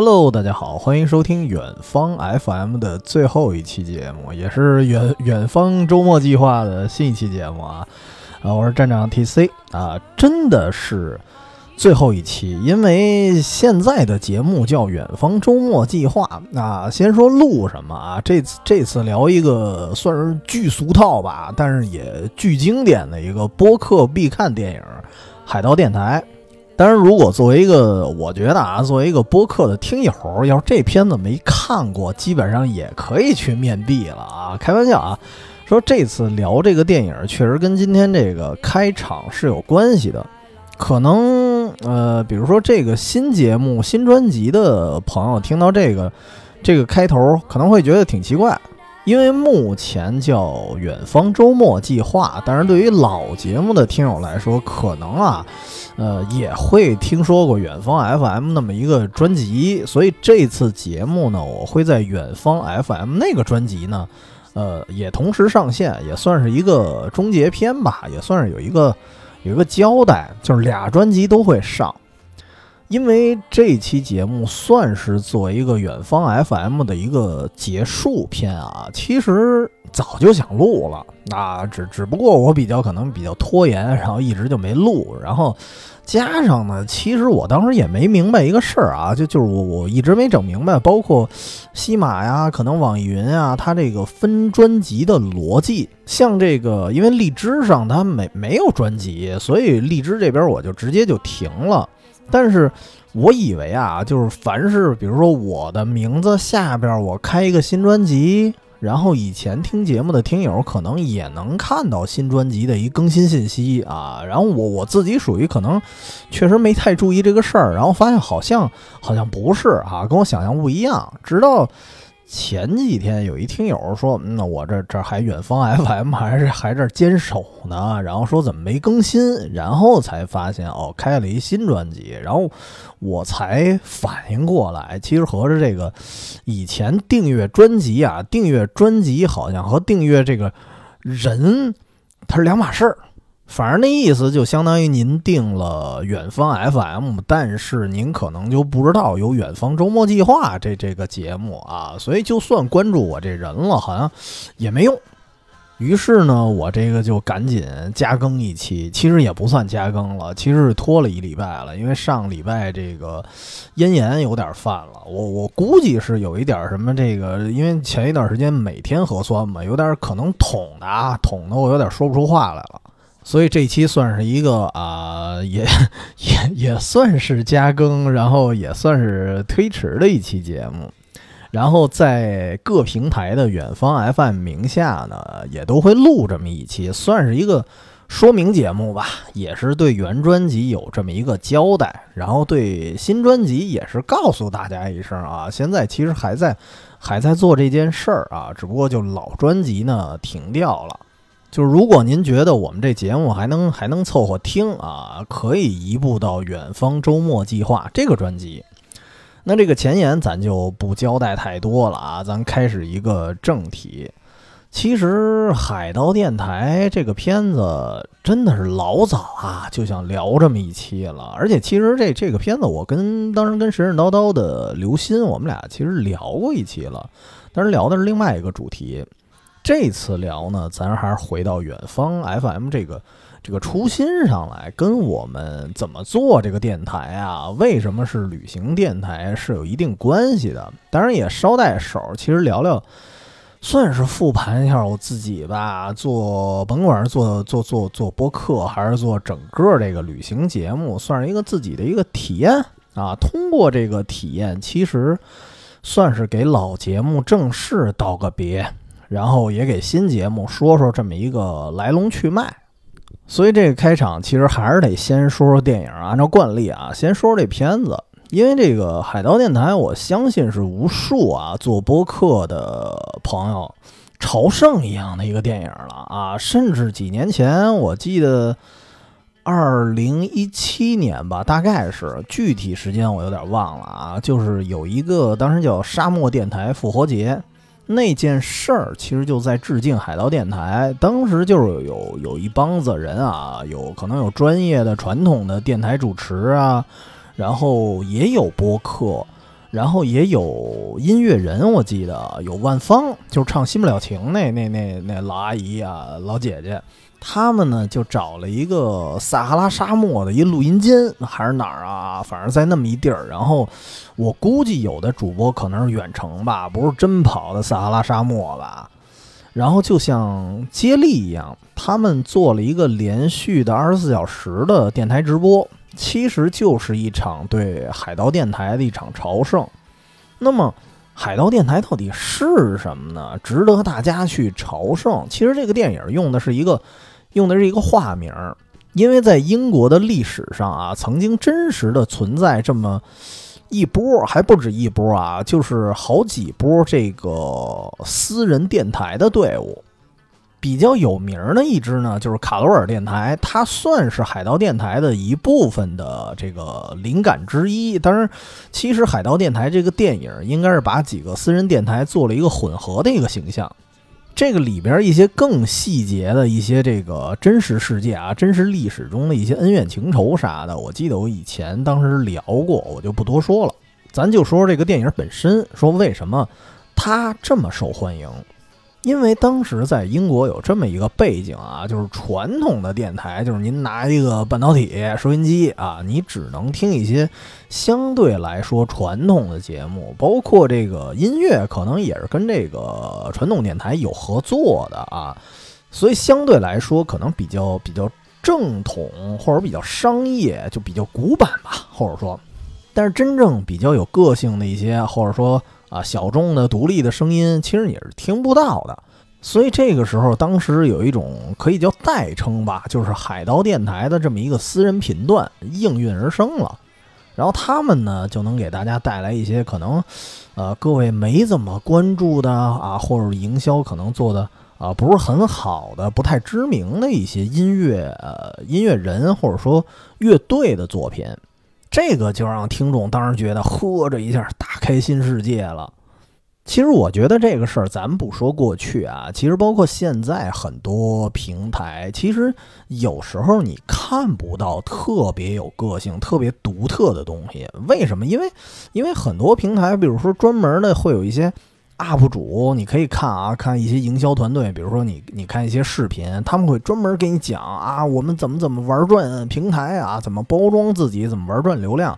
Hello，大家好，欢迎收听远方 FM 的最后一期节目，也是远远方周末计划的新一期节目啊。啊，我是站长 TC 啊，真的是最后一期，因为现在的节目叫远方周末计划啊。先说录什么啊？这次这次聊一个算是巨俗套吧，但是也巨经典的一个播客必看电影《海盗电台》。当然，如果作为一个，我觉得啊，作为一个播客的听友，要是这片子没看过，基本上也可以去面壁了啊！开玩笑啊，说这次聊这个电影，确实跟今天这个开场是有关系的。可能呃，比如说这个新节目、新专辑的朋友听到这个这个开头，可能会觉得挺奇怪。因为目前叫远方周末计划，但是对于老节目的听友来说，可能啊，呃，也会听说过远方 FM 那么一个专辑，所以这次节目呢，我会在远方 FM 那个专辑呢，呃，也同时上线，也算是一个终结篇吧，也算是有一个有一个交代，就是俩专辑都会上。因为这期节目算是做一个远方 FM 的一个结束篇啊，其实早就想录了，啊，只只不过我比较可能比较拖延，然后一直就没录，然后加上呢，其实我当时也没明白一个事儿啊，就就是我我一直没整明白，包括西马呀，可能网易云啊，它这个分专辑的逻辑，像这个，因为荔枝上它没没有专辑，所以荔枝这边我就直接就停了。但是，我以为啊，就是凡是比如说我的名字下边我开一个新专辑，然后以前听节目的听友可能也能看到新专辑的一更新信息啊。然后我我自己属于可能确实没太注意这个事儿，然后发现好像好像不是啊，跟我想象不一样。直到。前几天有一听友说，那我这这还远方 FM 还是还这坚守呢，然后说怎么没更新，然后才发现哦开了一新专辑，然后我才反应过来，其实合着这个以前订阅专辑啊，订阅专辑好像和订阅这个人它是两码事儿。反正那意思就相当于您订了远方 FM，但是您可能就不知道有远方周末计划这这个节目啊，所以就算关注我这人了，好像也没用。于是呢，我这个就赶紧加更一期，其实也不算加更了，其实是拖了一礼拜了，因为上礼拜这个咽炎有点犯了，我我估计是有一点什么这个，因为前一段时间每天核酸嘛，有点可能捅的啊，捅的我有点说不出话来了。所以这期算是一个啊，也也也算是加更，然后也算是推迟的一期节目。然后在各平台的远方 FM 名下呢，也都会录这么一期，算是一个说明节目吧，也是对原专辑有这么一个交代。然后对新专辑也是告诉大家一声啊，现在其实还在还在做这件事儿啊，只不过就老专辑呢停掉了。就是如果您觉得我们这节目还能还能凑合听啊，可以移步到《远方周末计划》这个专辑。那这个前言咱就不交代太多了啊，咱开始一个正题。其实《海盗电台》这个片子真的是老早啊就想聊这么一期了，而且其实这这个片子我跟当时跟神神叨叨的刘鑫，我们俩其实聊过一期了，但是聊的是另外一个主题。这次聊呢，咱还是回到远方 FM 这个这个初心上来，跟我们怎么做这个电台啊，为什么是旅行电台是有一定关系的。当然也捎带手，其实聊聊，算是复盘一下我自己吧。做甭管是做做做做播客，还是做整个这个旅行节目，算是一个自己的一个体验啊。通过这个体验，其实算是给老节目正式道个别。然后也给新节目说说这么一个来龙去脉，所以这个开场其实还是得先说说电影。按照惯例啊，先说说这片子，因为这个海盗电台，我相信是无数啊做播客的朋友朝圣一样的一个电影了啊。甚至几年前，我记得二零一七年吧，大概是具体时间我有点忘了啊，就是有一个当时叫沙漠电台复活节。那件事儿其实就在致敬海盗电台，当时就是有有一帮子人啊，有可能有专业的传统的电台主持啊，然后也有播客，然后也有音乐人，我记得有万芳，就是唱《新不了情》那那那那老阿姨啊，老姐姐，他们呢就找了一个撒哈拉沙漠的一录音间，还是哪儿啊？反正在那么一地儿。然后我估计有的主播可能是远程吧，不是真跑的撒哈拉沙漠吧。然后就像接力一样，他们做了一个连续的二十四小时的电台直播。其实就是一场对海盗电台的一场朝圣。那么，海盗电台到底是什么呢？值得大家去朝圣。其实这个电影用的是一个，用的是一个化名，因为在英国的历史上啊，曾经真实的存在这么一波，还不止一波啊，就是好几波这个私人电台的队伍。比较有名的一支呢，就是卡罗尔电台，它算是海盗电台的一部分的这个灵感之一。当然，其实海盗电台这个电影应该是把几个私人电台做了一个混合的一个形象。这个里边一些更细节的一些这个真实世界啊，真实历史中的一些恩怨情仇啥的，我记得我以前当时聊过，我就不多说了。咱就说说这个电影本身，说为什么它这么受欢迎。因为当时在英国有这么一个背景啊，就是传统的电台，就是您拿一个半导体收音机啊，你只能听一些相对来说传统的节目，包括这个音乐，可能也是跟这个传统电台有合作的啊，所以相对来说可能比较比较正统或者比较商业，就比较古板吧，或者说，但是真正比较有个性的一些，或者说。啊，小众的独立的声音其实你是听不到的，所以这个时候，当时有一种可以叫代称吧，就是海盗电台的这么一个私人频段应运而生了。然后他们呢，就能给大家带来一些可能，呃，各位没怎么关注的啊，或者营销可能做的啊不是很好的、不太知名的一些音乐呃音乐人或者说乐队的作品。这个就让听众当时觉得，呵，这一下打开新世界了。其实我觉得这个事儿，咱不说过去啊，其实包括现在很多平台，其实有时候你看不到特别有个性、特别独特的东西。为什么？因为，因为很多平台，比如说专门的会有一些。UP 主，你可以看啊，看一些营销团队，比如说你，你看一些视频，他们会专门给你讲啊，我们怎么怎么玩转平台啊，怎么包装自己，怎么玩转流量。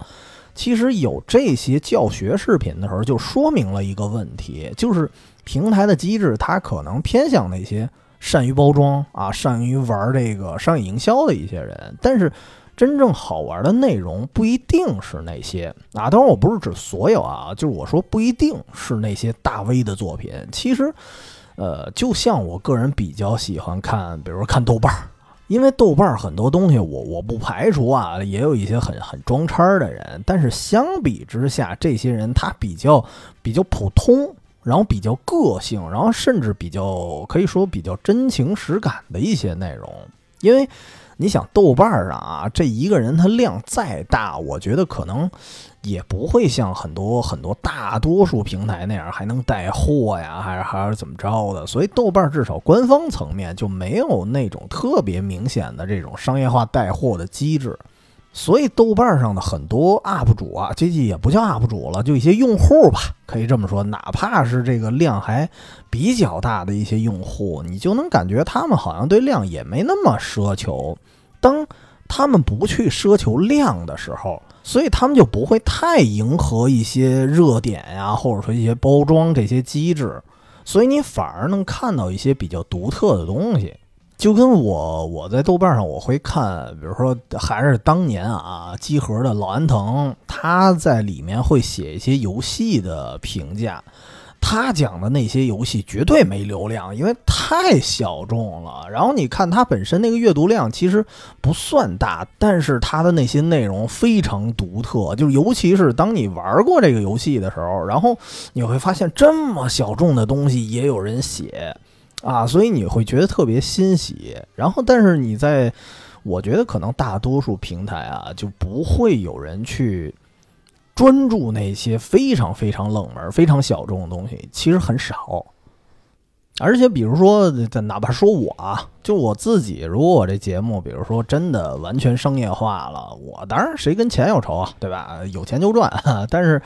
其实有这些教学视频的时候，就说明了一个问题，就是平台的机制，它可能偏向那些善于包装啊，善于玩这个商业营销的一些人，但是。真正好玩的内容不一定是那些啊，当然我不是指所有啊，就是我说不一定是那些大 V 的作品。其实，呃，就像我个人比较喜欢看，比如说看豆瓣儿，因为豆瓣儿很多东西我我不排除啊，也有一些很很装叉的人，但是相比之下，这些人他比较比较普通，然后比较个性，然后甚至比较可以说比较真情实感的一些内容，因为。你想豆瓣上啊，这一个人他量再大，我觉得可能也不会像很多很多大多数平台那样还能带货呀，还是还是怎么着的。所以豆瓣至少官方层面就没有那种特别明显的这种商业化带货的机制。所以豆瓣上的很多 UP 主啊，这也不叫 UP 主了，就一些用户吧，可以这么说。哪怕是这个量还比较大的一些用户，你就能感觉他们好像对量也没那么奢求。当他们不去奢求量的时候，所以他们就不会太迎合一些热点呀，或者说一些包装这些机制，所以你反而能看到一些比较独特的东西。就跟我我在豆瓣上我会看，比如说还是当年啊，机核的老安藤，他在里面会写一些游戏的评价，他讲的那些游戏绝对没流量，因为太小众了。然后你看他本身那个阅读量其实不算大，但是他的那些内容非常独特，就是尤其是当你玩过这个游戏的时候，然后你会发现这么小众的东西也有人写。啊，所以你会觉得特别欣喜，然后，但是你在，我觉得可能大多数平台啊，就不会有人去专注那些非常非常冷门、非常小众的东西，其实很少。而且，比如说，哪怕说我啊，就我自己，如果我这节目，比如说真的完全商业化了，我当然谁跟钱有仇啊，对吧？有钱就赚，但是。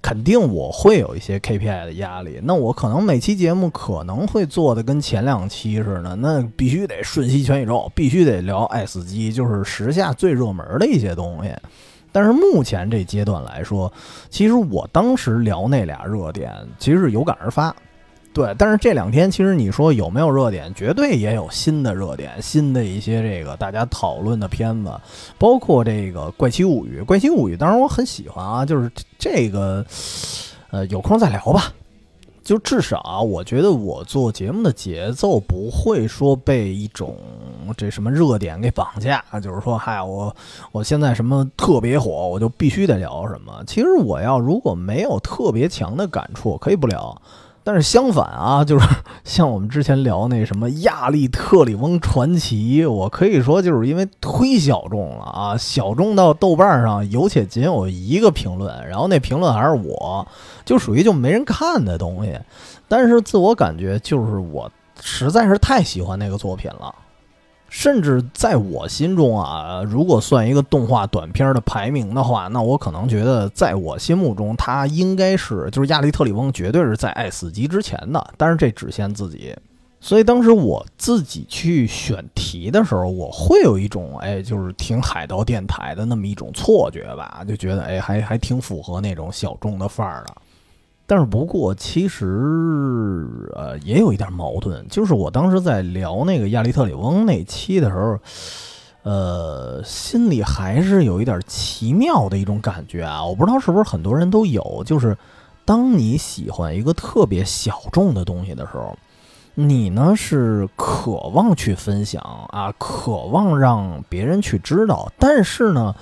肯定我会有一些 KPI 的压力。那我可能每期节目可能会做的跟前两期似的，那必须得瞬息全宇宙，必须得聊爱死机，就是时下最热门的一些东西。但是目前这阶段来说，其实我当时聊那俩热点，其实是有感而发。对，但是这两天其实你说有没有热点，绝对也有新的热点，新的一些这个大家讨论的片子，包括这个《怪奇物语》。《怪奇物语》当然我很喜欢啊，就是这个，呃，有空再聊吧。就至少我觉得我做节目的节奏不会说被一种这什么热点给绑架，就是说，嗨，我我现在什么特别火，我就必须得聊什么。其实我要如果没有特别强的感触，可以不聊。但是相反啊，就是 像我们之前聊那什么《亚历特里翁传奇》，我可以说就是因为忒小众了啊，小众到豆瓣上有且仅有一个评论，然后那评论还是我，就属于就没人看的东西。但是自我感觉就是我实在是太喜欢那个作品了。甚至在我心中啊，如果算一个动画短片的排名的话，那我可能觉得，在我心目中，它应该是就是亚历特里翁，绝对是在爱死机之前的。但是这只限自己，所以当时我自己去选题的时候，我会有一种哎，就是听海盗电台的那么一种错觉吧，就觉得哎，还还挺符合那种小众的范儿的。但是不过，其实呃也有一点矛盾，就是我当时在聊那个亚历特里翁那期的时候，呃，心里还是有一点奇妙的一种感觉啊。我不知道是不是很多人都有，就是当你喜欢一个特别小众的东西的时候，你呢是渴望去分享啊，渴望让别人去知道，但是呢。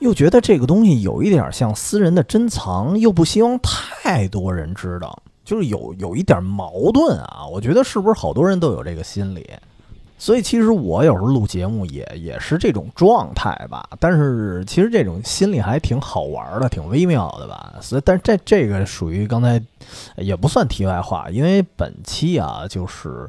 又觉得这个东西有一点像私人的珍藏，又不希望太多人知道，就是有有一点矛盾啊。我觉得是不是好多人都有这个心理？所以其实我有时候录节目也也是这种状态吧。但是其实这种心理还挺好玩的，挺微妙的吧。所以，但这这个属于刚才也不算题外话，因为本期啊就是。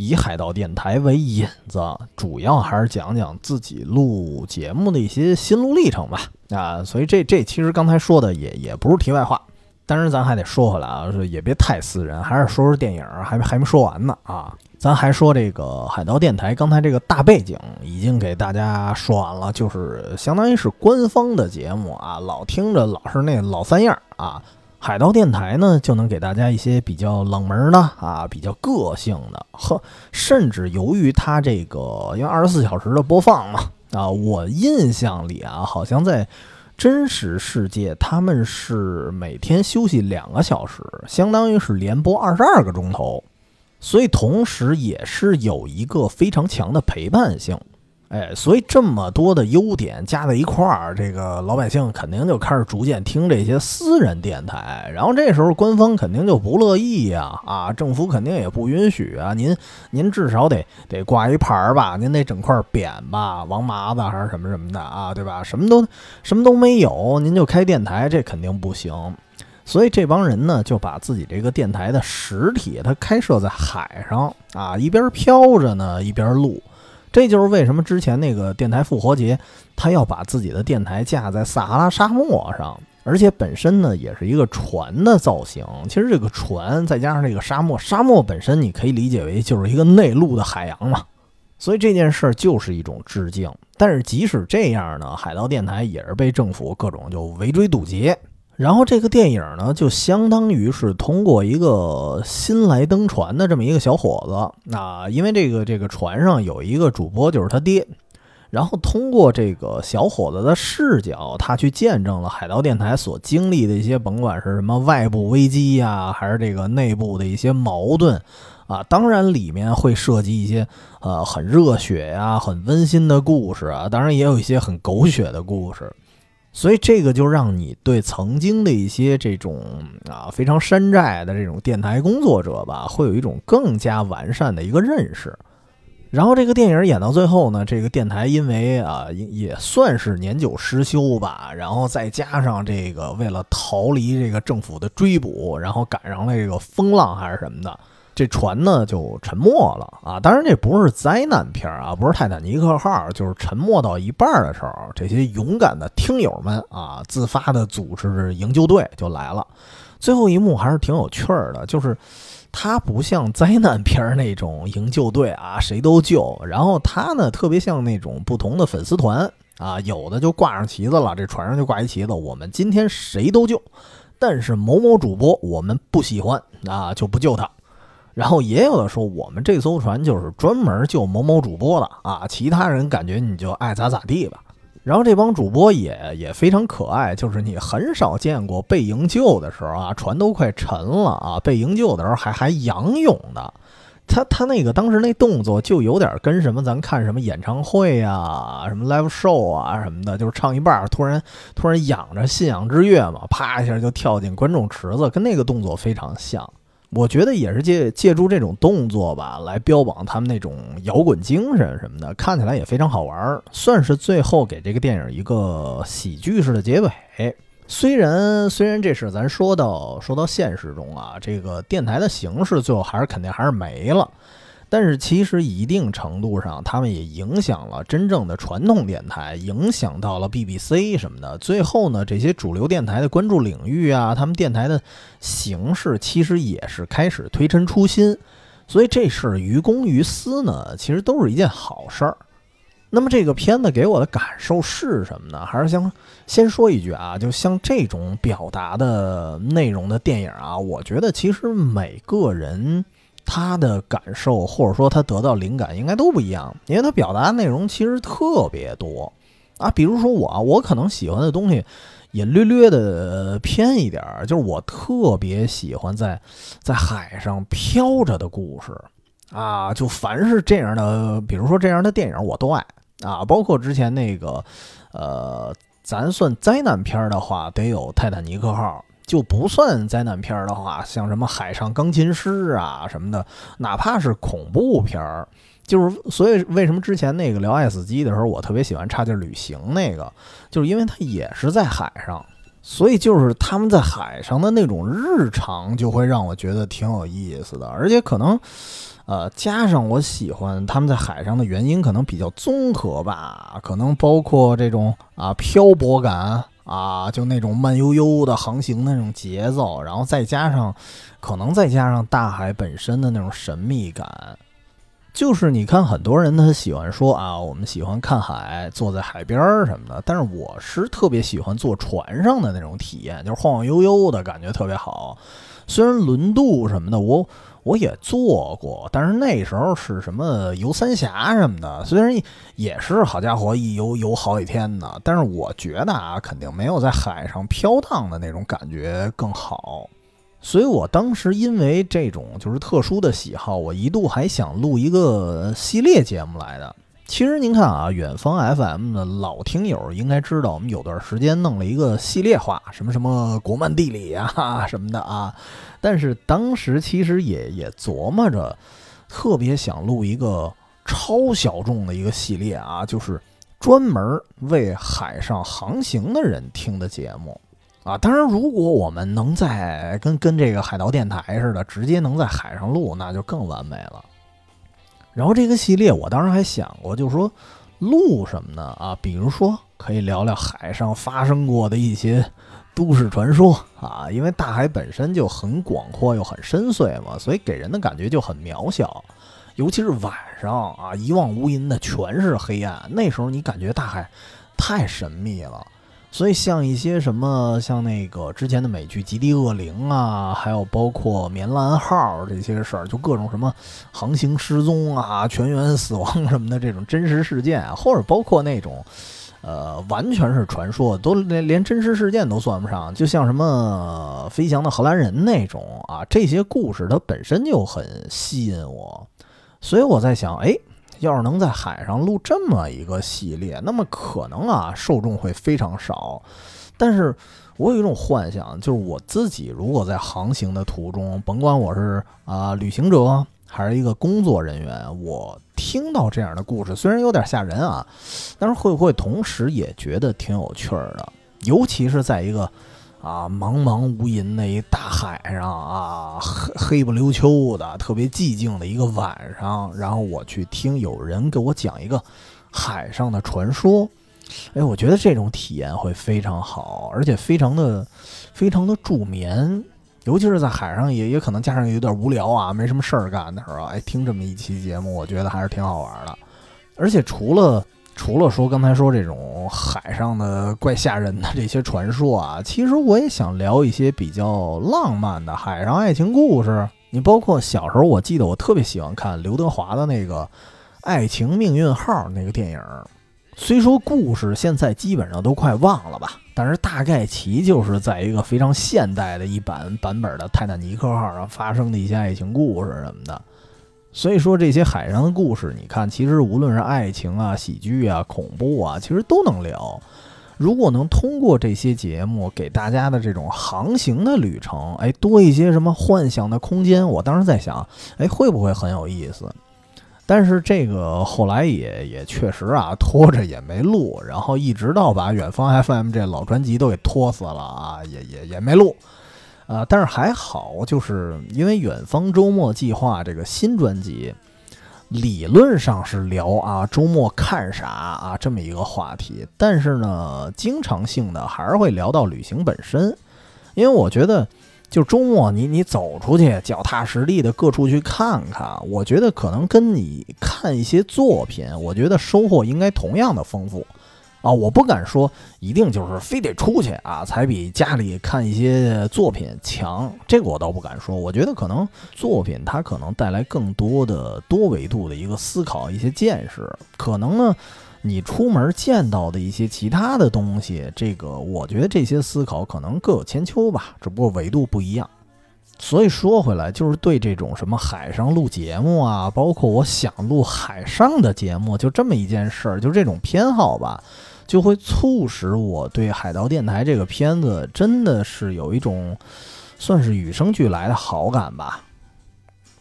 以海盗电台为引子，主要还是讲讲自己录节目的一些心路历程吧。啊，所以这这其实刚才说的也也不是题外话，但是咱还得说回来啊，也别太私人，还是说说电影，还还没说完呢啊。咱还说这个海盗电台，刚才这个大背景已经给大家说完了，就是相当于是官方的节目啊，老听着老是那老三样啊。海盗电台呢，就能给大家一些比较冷门的啊，比较个性的，呵，甚至由于它这个因为二十四小时的播放嘛，啊，我印象里啊，好像在真实世界他们是每天休息两个小时，相当于是连播二十二个钟头，所以同时也是有一个非常强的陪伴性。哎，所以这么多的优点加在一块儿，这个老百姓肯定就开始逐渐听这些私人电台，然后这时候官方肯定就不乐意呀，啊，政府肯定也不允许啊，您您至少得得挂一牌儿吧，您得整块匾吧，王麻子还是什么什么的啊，对吧？什么都什么都没有，您就开电台，这肯定不行。所以这帮人呢，就把自己这个电台的实体，它开设在海上啊，一边飘着呢，一边录。这就是为什么之前那个电台复活节，他要把自己的电台架在撒哈拉沙漠上，而且本身呢也是一个船的造型。其实这个船再加上这个沙漠，沙漠本身你可以理解为就是一个内陆的海洋嘛。所以这件事儿就是一种致敬。但是即使这样呢，海盗电台也是被政府各种就围追堵截。然后这个电影呢，就相当于是通过一个新来登船的这么一个小伙子啊，因为这个这个船上有一个主播就是他爹，然后通过这个小伙子的视角，他去见证了海盗电台所经历的一些，甭管是什么外部危机呀，还是这个内部的一些矛盾啊，当然里面会涉及一些呃很热血呀、很温馨的故事啊，当然也有一些很狗血的故事。所以这个就让你对曾经的一些这种啊非常山寨的这种电台工作者吧，会有一种更加完善的一个认识。然后这个电影演到最后呢，这个电台因为啊也算是年久失修吧，然后再加上这个为了逃离这个政府的追捕，然后赶上了这个风浪还是什么的。这船呢就沉没了啊！当然这不是灾难片啊，不是泰坦尼克号，就是沉没到一半的时候，这些勇敢的听友们啊，自发的组织营救队就来了。最后一幕还是挺有趣儿的，就是它不像灾难片那种营救队啊，谁都救，然后它呢特别像那种不同的粉丝团啊，有的就挂上旗子了，这船上就挂一旗子，我们今天谁都救，但是某某主播我们不喜欢啊，就不救他。然后也有的说，我们这艘船就是专门救某某主播的啊，其他人感觉你就爱咋咋地吧。然后这帮主播也也非常可爱，就是你很少见过被营救的时候啊，船都快沉了啊，被营救的时候还还仰泳的。他他那个当时那动作就有点跟什么咱看什么演唱会呀、什么 live show 啊什么的，就是唱一半突然突然仰着信仰之跃嘛，啪一下就跳进观众池子，跟那个动作非常像。我觉得也是借借助这种动作吧，来标榜他们那种摇滚精神什么的，看起来也非常好玩，算是最后给这个电影一个喜剧式的结尾。虽然虽然这是咱说到说到现实中啊，这个电台的形式最后还是肯定还是没了。但是其实一定程度上，他们也影响了真正的传统电台，影响到了 BBC 什么的。最后呢，这些主流电台的关注领域啊，他们电台的形式其实也是开始推陈出新。所以这事于公于私呢，其实都是一件好事儿。那么这个片子给我的感受是什么呢？还是想先说一句啊，就像这种表达的内容的电影啊，我觉得其实每个人。他的感受，或者说他得到灵感，应该都不一样，因为他表达内容其实特别多啊。比如说我，我可能喜欢的东西也略略的偏一点儿，就是我特别喜欢在在海上飘着的故事啊。就凡是这样的，比如说这样的电影，我都爱啊。包括之前那个，呃，咱算灾难片的话，得有《泰坦尼克号》。就不算灾难片的话，像什么海上钢琴师啊什么的，哪怕是恐怖片儿，就是所以为什么之前那个聊爱死机的时候，我特别喜欢差劲旅行那个，就是因为它也是在海上，所以就是他们在海上的那种日常就会让我觉得挺有意思的，而且可能，呃，加上我喜欢他们在海上的原因，可能比较综合吧，可能包括这种啊漂泊感。啊，就那种慢悠悠的航行那种节奏，然后再加上，可能再加上大海本身的那种神秘感，就是你看很多人他喜欢说啊，我们喜欢看海，坐在海边儿什么的，但是我是特别喜欢坐船上的那种体验，就是晃晃悠悠的感觉特别好。虽然轮渡什么的，我。我也做过，但是那时候是什么游三峡什么的，虽然也是好家伙一游游好几天呢，但是我觉得啊，肯定没有在海上飘荡的那种感觉更好。所以我当时因为这种就是特殊的喜好，我一度还想录一个系列节目来的。其实您看啊，远方 FM 的老听友应该知道，我们有段时间弄了一个系列化，什么什么国漫地理啊 什么的啊。但是当时其实也也琢磨着，特别想录一个超小众的一个系列啊，就是专门为海上航行的人听的节目啊。当然，如果我们能在跟跟这个海盗电台似的，直接能在海上录，那就更完美了。然后这个系列，我当时还想过，就是说录什么呢？啊，比如说可以聊聊海上发生过的一些都市传说啊，因为大海本身就很广阔又很深邃嘛，所以给人的感觉就很渺小，尤其是晚上啊，一望无垠的全是黑暗，那时候你感觉大海太神秘了。所以，像一些什么，像那个之前的美剧《极地恶灵》啊，还有包括棉兰号这些事儿，就各种什么航行失踪啊、全员死亡什么的这种真实事件，或者包括那种，呃，完全是传说，都连连真实事件都算不上，就像什么飞翔的荷兰人那种啊，这些故事它本身就很吸引我，所以我在想，哎。要是能在海上录这么一个系列，那么可能啊受众会非常少。但是我有一种幻想，就是我自己如果在航行的途中，甭管我是啊旅行者还是一个工作人员，我听到这样的故事，虽然有点吓人啊，但是会不会同时也觉得挺有趣儿的？尤其是在一个啊，茫茫无垠的一大海上啊，黑黑不溜秋的，特别寂静的一个晚上，然后我去听有人给我讲一个海上的传说，哎，我觉得这种体验会非常好，而且非常的非常的助眠，尤其是在海上也也可能加上有点无聊啊，没什么事儿干的时候，哎，听这么一期节目，我觉得还是挺好玩的，而且除了。除了说刚才说这种海上的怪吓人的这些传说啊，其实我也想聊一些比较浪漫的海上爱情故事。你包括小时候，我记得我特别喜欢看刘德华的那个《爱情命运号》那个电影。虽说故事现在基本上都快忘了吧，但是大概其就是在一个非常现代的一版版本的泰坦尼克号上发生的一些爱情故事什么的。所以说这些海上的故事，你看，其实无论是爱情啊、喜剧啊、恐怖啊，其实都能聊。如果能通过这些节目给大家的这种航行的旅程，哎，多一些什么幻想的空间，我当时在想，哎，会不会很有意思？但是这个后来也也确实啊，拖着也没录，然后一直到把远方 FM 这老专辑都给拖死了啊，也也也没录。啊，但是还好，就是因为远方周末计划这个新专辑，理论上是聊啊周末看啥啊这么一个话题，但是呢，经常性的还是会聊到旅行本身，因为我觉得，就周末你你走出去，脚踏实地的各处去看看，我觉得可能跟你看一些作品，我觉得收获应该同样的丰富。啊，我不敢说一定就是非得出去啊，才比家里看一些作品强。这个我倒不敢说。我觉得可能作品它可能带来更多的多维度的一个思考、一些见识。可能呢，你出门见到的一些其他的东西，这个我觉得这些思考可能各有千秋吧，只不过维度不一样。所以说回来，就是对这种什么海上录节目啊，包括我想录海上的节目，就这么一件事儿，就这种偏好吧。就会促使我对《海盗电台》这个片子真的是有一种算是与生俱来的好感吧。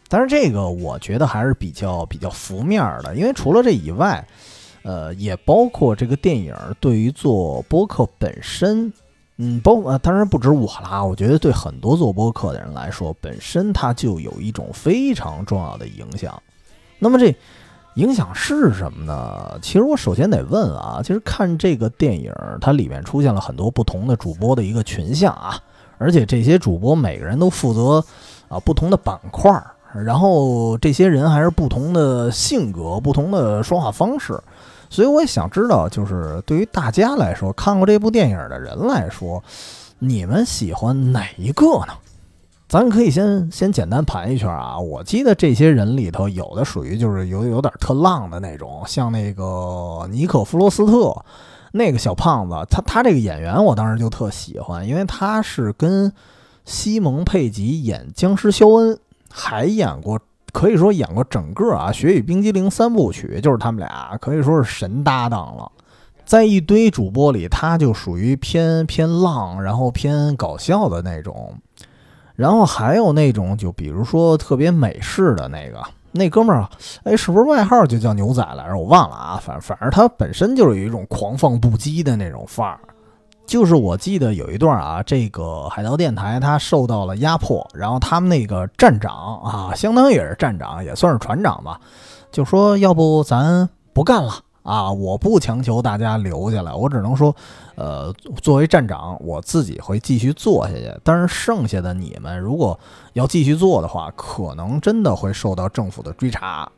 但是这个我觉得还是比较比较浮面的，因为除了这以外，呃，也包括这个电影对于做播客本身，嗯，包呃，当然不止我啦，我觉得对很多做播客的人来说，本身它就有一种非常重要的影响。那么这。影响是什么呢？其实我首先得问啊，其实看这个电影，它里面出现了很多不同的主播的一个群像啊，而且这些主播每个人都负责啊不同的板块，然后这些人还是不同的性格、不同的说话方式，所以我也想知道，就是对于大家来说，看过这部电影的人来说，你们喜欢哪一个呢？咱可以先先简单盘一圈啊！我记得这些人里头，有的属于就是有有点特浪的那种，像那个尼可弗罗斯特那个小胖子，他他这个演员我当时就特喜欢，因为他是跟西蒙佩吉演僵尸肖恩，还演过可以说演过整个啊《雪与冰激凌》三部曲，就是他们俩可以说是神搭档了。在一堆主播里，他就属于偏偏浪，然后偏搞笑的那种。然后还有那种，就比如说特别美式的那个那哥们儿，哎，是不是外号就叫牛仔来着？我忘了啊，反反正他本身就是有一种狂放不羁的那种范儿。就是我记得有一段啊，这个海盗电台他受到了压迫，然后他们那个站长啊，相当于也是站长，也算是船长吧，就说要不咱不干了。啊！我不强求大家留下来，我只能说，呃，作为站长，我自己会继续做下去。但是剩下的你们，如果要继续做的话，可能真的会受到政府的追查。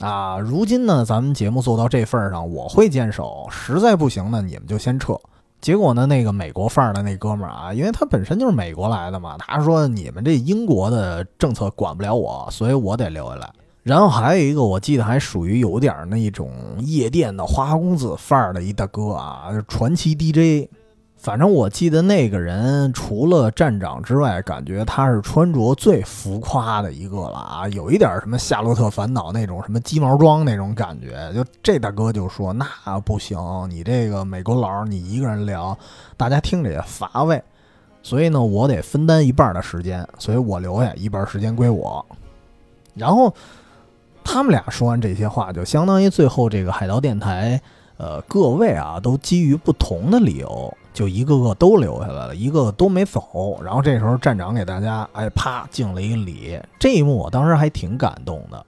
啊，如今呢，咱们节目做到这份上，我会坚守。实在不行呢，你们就先撤。结果呢，那个美国范儿的那哥们儿啊，因为他本身就是美国来的嘛，他说你们这英国的政策管不了我，所以我得留下来。然后还有一个，我记得还属于有点儿那种夜店的花花公子范儿的一大哥啊，传奇 DJ。反正我记得那个人除了站长之外，感觉他是穿着最浮夸的一个了啊，有一点什么夏洛特烦恼那种什么鸡毛装那种感觉。就这大哥就说：“那不行，你这个美国佬，你一个人聊，大家听着也乏味。所以呢，我得分担一半的时间，所以我留下一半时间归我。然后。”他们俩说完这些话，就相当于最后这个海盗电台，呃，各位啊，都基于不同的理由，就一个个都留下来了，一个个都没走。然后这时候站长给大家哎啪敬了一个礼，这一幕我当时还挺感动的。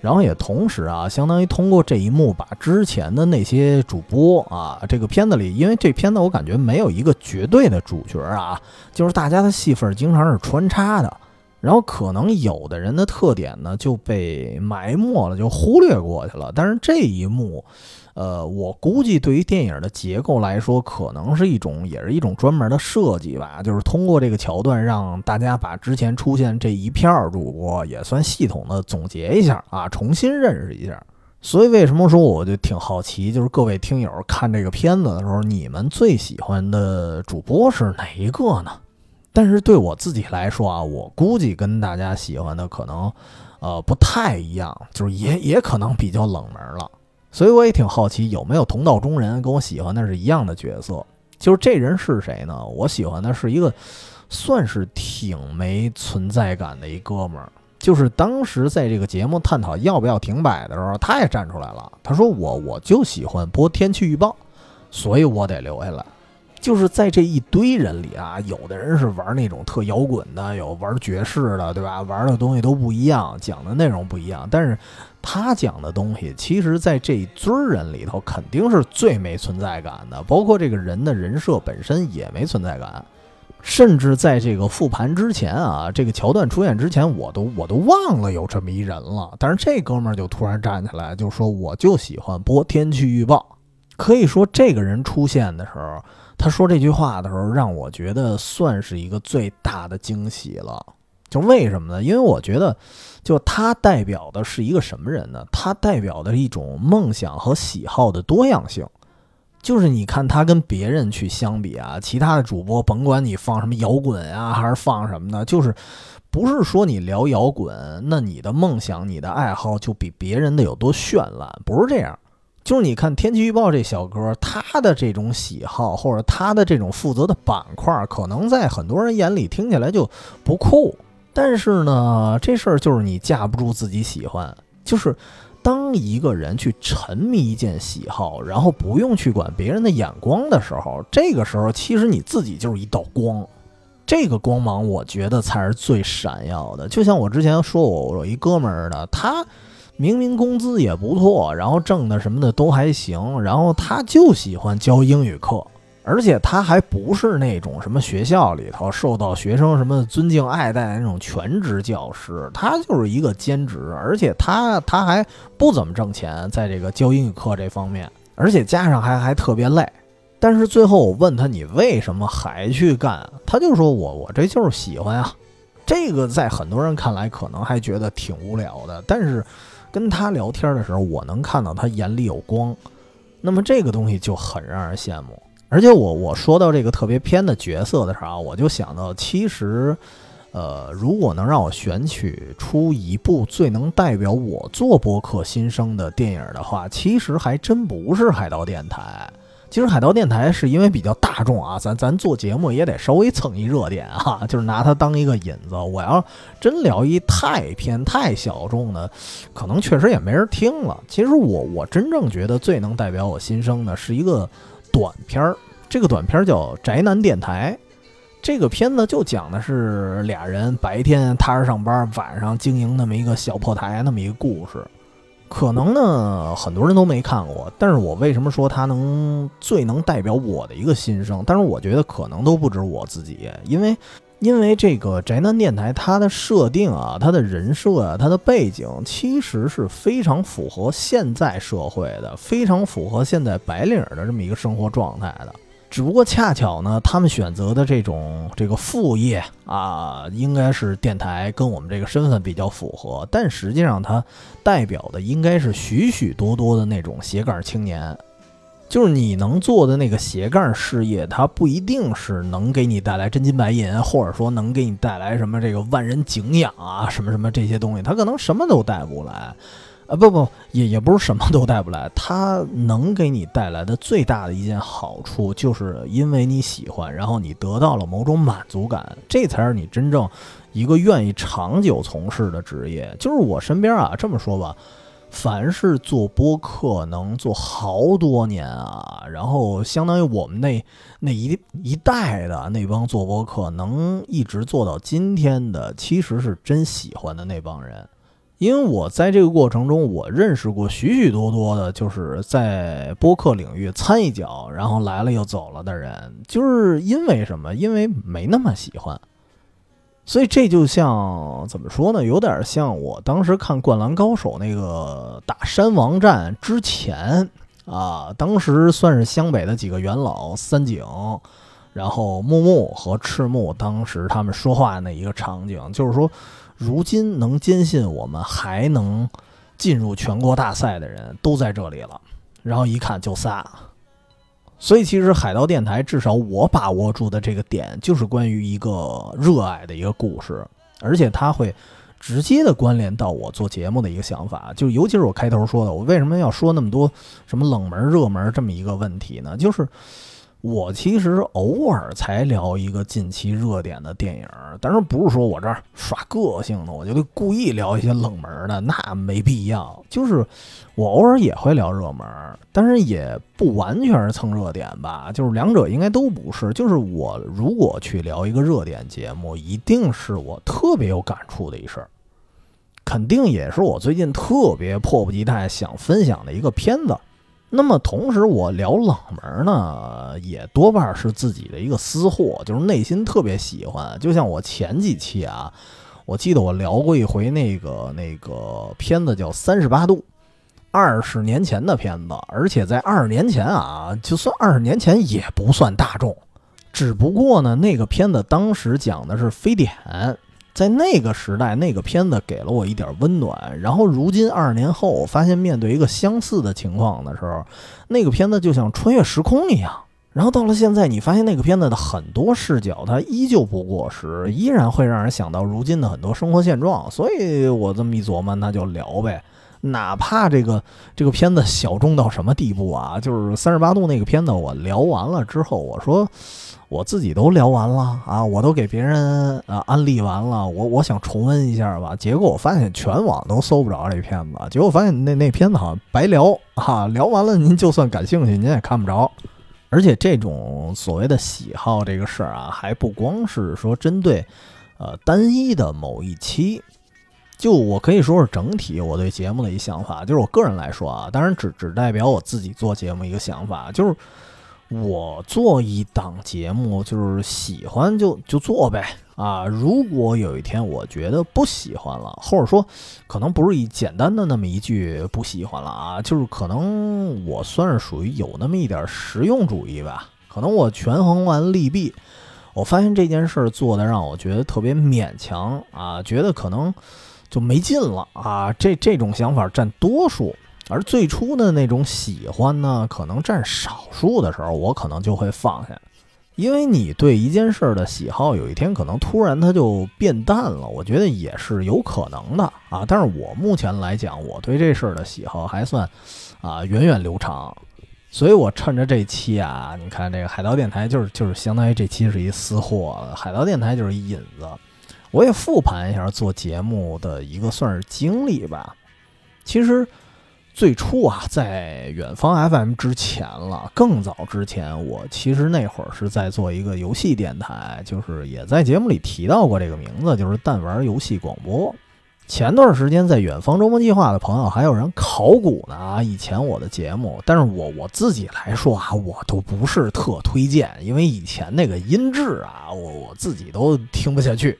然后也同时啊，相当于通过这一幕，把之前的那些主播啊，这个片子里，因为这片子我感觉没有一个绝对的主角啊，就是大家的戏份经常是穿插的，然后可能有的人的特点呢就被埋没了，就忽略过去了。但是这一幕。呃，我估计对于电影的结构来说，可能是一种，也是一种专门的设计吧。就是通过这个桥段，让大家把之前出现这一片儿主播也算系统的总结一下啊，重新认识一下。所以为什么说我就挺好奇，就是各位听友看这个片子的时候，你们最喜欢的主播是哪一个呢？但是对我自己来说啊，我估计跟大家喜欢的可能，呃，不太一样，就是也也可能比较冷门了。所以我也挺好奇，有没有同道中人跟我喜欢的是一样的角色？就是这人是谁呢？我喜欢的是一个算是挺没存在感的一哥们儿。就是当时在这个节目探讨要不要停摆的时候，他也站出来了。他说：“我我就喜欢播天气预报，所以我得留下来。”就是在这一堆人里啊，有的人是玩那种特摇滚的，有玩爵士的，对吧？玩的东西都不一样，讲的内容不一样。但是他讲的东西，其实，在这一堆人里头，肯定是最没存在感的。包括这个人的人设本身也没存在感。甚至在这个复盘之前啊，这个桥段出现之前，我都我都忘了有这么一人了。但是这哥们儿就突然站起来，就说：“我就喜欢播天气预报。”可以说，这个人出现的时候。他说这句话的时候，让我觉得算是一个最大的惊喜了。就为什么呢？因为我觉得，就他代表的是一个什么人呢？他代表的一种梦想和喜好的多样性。就是你看他跟别人去相比啊，其他的主播，甭管你放什么摇滚啊，还是放什么的，就是不是说你聊摇滚，那你的梦想、你的爱好就比别人的有多绚烂，不是这样。就是你看天气预报这小哥，他的这种喜好或者他的这种负责的板块，可能在很多人眼里听起来就不酷。但是呢，这事儿就是你架不住自己喜欢。就是当一个人去沉迷一件喜好，然后不用去管别人的眼光的时候，这个时候其实你自己就是一道光。这个光芒，我觉得才是最闪耀的。就像我之前说过，我有一哥们儿的，他。明明工资也不错，然后挣的什么的都还行，然后他就喜欢教英语课，而且他还不是那种什么学校里头受到学生什么尊敬爱戴的那种全职教师，他就是一个兼职，而且他他还不怎么挣钱，在这个教英语课这方面，而且加上还还特别累。但是最后我问他你为什么还去干，他就说我我这就是喜欢啊。这个在很多人看来可能还觉得挺无聊的，但是。跟他聊天的时候，我能看到他眼里有光，那么这个东西就很让人羡慕。而且我我说到这个特别偏的角色的时候，我就想到，其实，呃，如果能让我选取出一部最能代表我做播客心声的电影的话，其实还真不是《海盗电台》。其实海盗电台是因为比较大众啊，咱咱做节目也得稍微蹭一热点啊，就是拿它当一个引子。我要真聊一太偏太小众的，可能确实也没人听了。其实我我真正觉得最能代表我心声的是一个短片儿，这个短片叫《宅男电台》。这个片子就讲的是俩人白天踏实上班，晚上经营那么一个小破台那么一个故事。可能呢，很多人都没看过，但是我为什么说它能最能代表我的一个心声？但是我觉得可能都不止我自己，因为，因为这个宅男电台它的设定啊，它的人设啊，它的背景其实是非常符合现在社会的，非常符合现在白领的这么一个生活状态的。只不过恰巧呢，他们选择的这种这个副业啊，应该是电台跟我们这个身份比较符合，但实际上它代表的应该是许许多多的那种斜杠青年，就是你能做的那个斜杠事业，它不一定是能给你带来真金白银，或者说能给你带来什么这个万人敬仰啊，什么什么这些东西，它可能什么都带不来。啊不不也也不是什么都带不来，它能给你带来的最大的一件好处，就是因为你喜欢，然后你得到了某种满足感，这才是你真正一个愿意长久从事的职业。就是我身边啊，这么说吧，凡是做播客能做好多年啊，然后相当于我们那那一一代的那帮做播客能一直做到今天的，其实是真喜欢的那帮人。因为我在这个过程中，我认识过许许多多的，就是在播客领域掺一脚，然后来了又走了的人，就是因为什么？因为没那么喜欢。所以这就像怎么说呢？有点像我当时看《灌篮高手》那个打山王战之前啊，当时算是湘北的几个元老三井，然后木木和赤木，当时他们说话那一个场景，就是说。如今能坚信我们还能进入全国大赛的人都在这里了，然后一看就仨，所以其实海盗电台至少我把握住的这个点就是关于一个热爱的一个故事，而且它会直接的关联到我做节目的一个想法，就尤其是我开头说的，我为什么要说那么多什么冷门热门这么一个问题呢？就是。我其实偶尔才聊一个近期热点的电影，但是不是说我这儿耍个性的，我就得故意聊一些冷门的，那没必要。就是我偶尔也会聊热门，但是也不完全是蹭热点吧，就是两者应该都不是。就是我如果去聊一个热点节目，一定是我特别有感触的一事儿，肯定也是我最近特别迫不及待想分享的一个片子。那么同时，我聊冷门呢，也多半是自己的一个私货，就是内心特别喜欢。就像我前几期啊，我记得我聊过一回那个那个片子叫《三十八度》，二十年前的片子，而且在二十年前啊，就算二十年前也不算大众，只不过呢，那个片子当时讲的是非典。在那个时代，那个片子给了我一点温暖。然后，如今二十年后，我发现面对一个相似的情况的时候，那个片子就像穿越时空一样。然后到了现在，你发现那个片子的很多视角，它依旧不过时，依然会让人想到如今的很多生活现状。所以我这么一琢磨，那就聊呗。哪怕这个这个片子小众到什么地步啊？就是三十八度那个片子，我聊完了之后，我说。我自己都聊完了啊，我都给别人啊安利完了，我我想重温一下吧，结果我发现全网都搜不着这片子，结果发现那那片子好像白聊啊，聊完了您就算感兴趣您也看不着，而且这种所谓的喜好这个事儿啊，还不光是说针对呃单一的某一期，就我可以说是整体我对节目的一想法，就是我个人来说啊，当然只只代表我自己做节目一个想法，就是。我做一档节目，就是喜欢就就做呗啊！如果有一天我觉得不喜欢了，或者说可能不是一简单的那么一句不喜欢了啊，就是可能我算是属于有那么一点实用主义吧。可能我权衡完利弊，我发现这件事儿做的让我觉得特别勉强啊，觉得可能就没劲了啊。这这种想法占多数。而最初的那种喜欢呢，可能占少数的时候，我可能就会放下，因为你对一件事的喜好，有一天可能突然它就变淡了，我觉得也是有可能的啊。但是我目前来讲，我对这事儿的喜好还算啊源远流长，所以我趁着这期啊，你看这个海盗电台就是就是相当于这期是一私货，海盗电台就是一引子，我也复盘一下做节目的一个算是经历吧，其实。最初啊，在远方 FM 之前了，更早之前，我其实那会儿是在做一个游戏电台，就是也在节目里提到过这个名字，就是弹玩游戏广播。前段时间在远方周末计划的朋友还有人考古呢啊，以前我的节目，但是我我自己来说啊，我都不是特推荐，因为以前那个音质啊，我我自己都听不下去。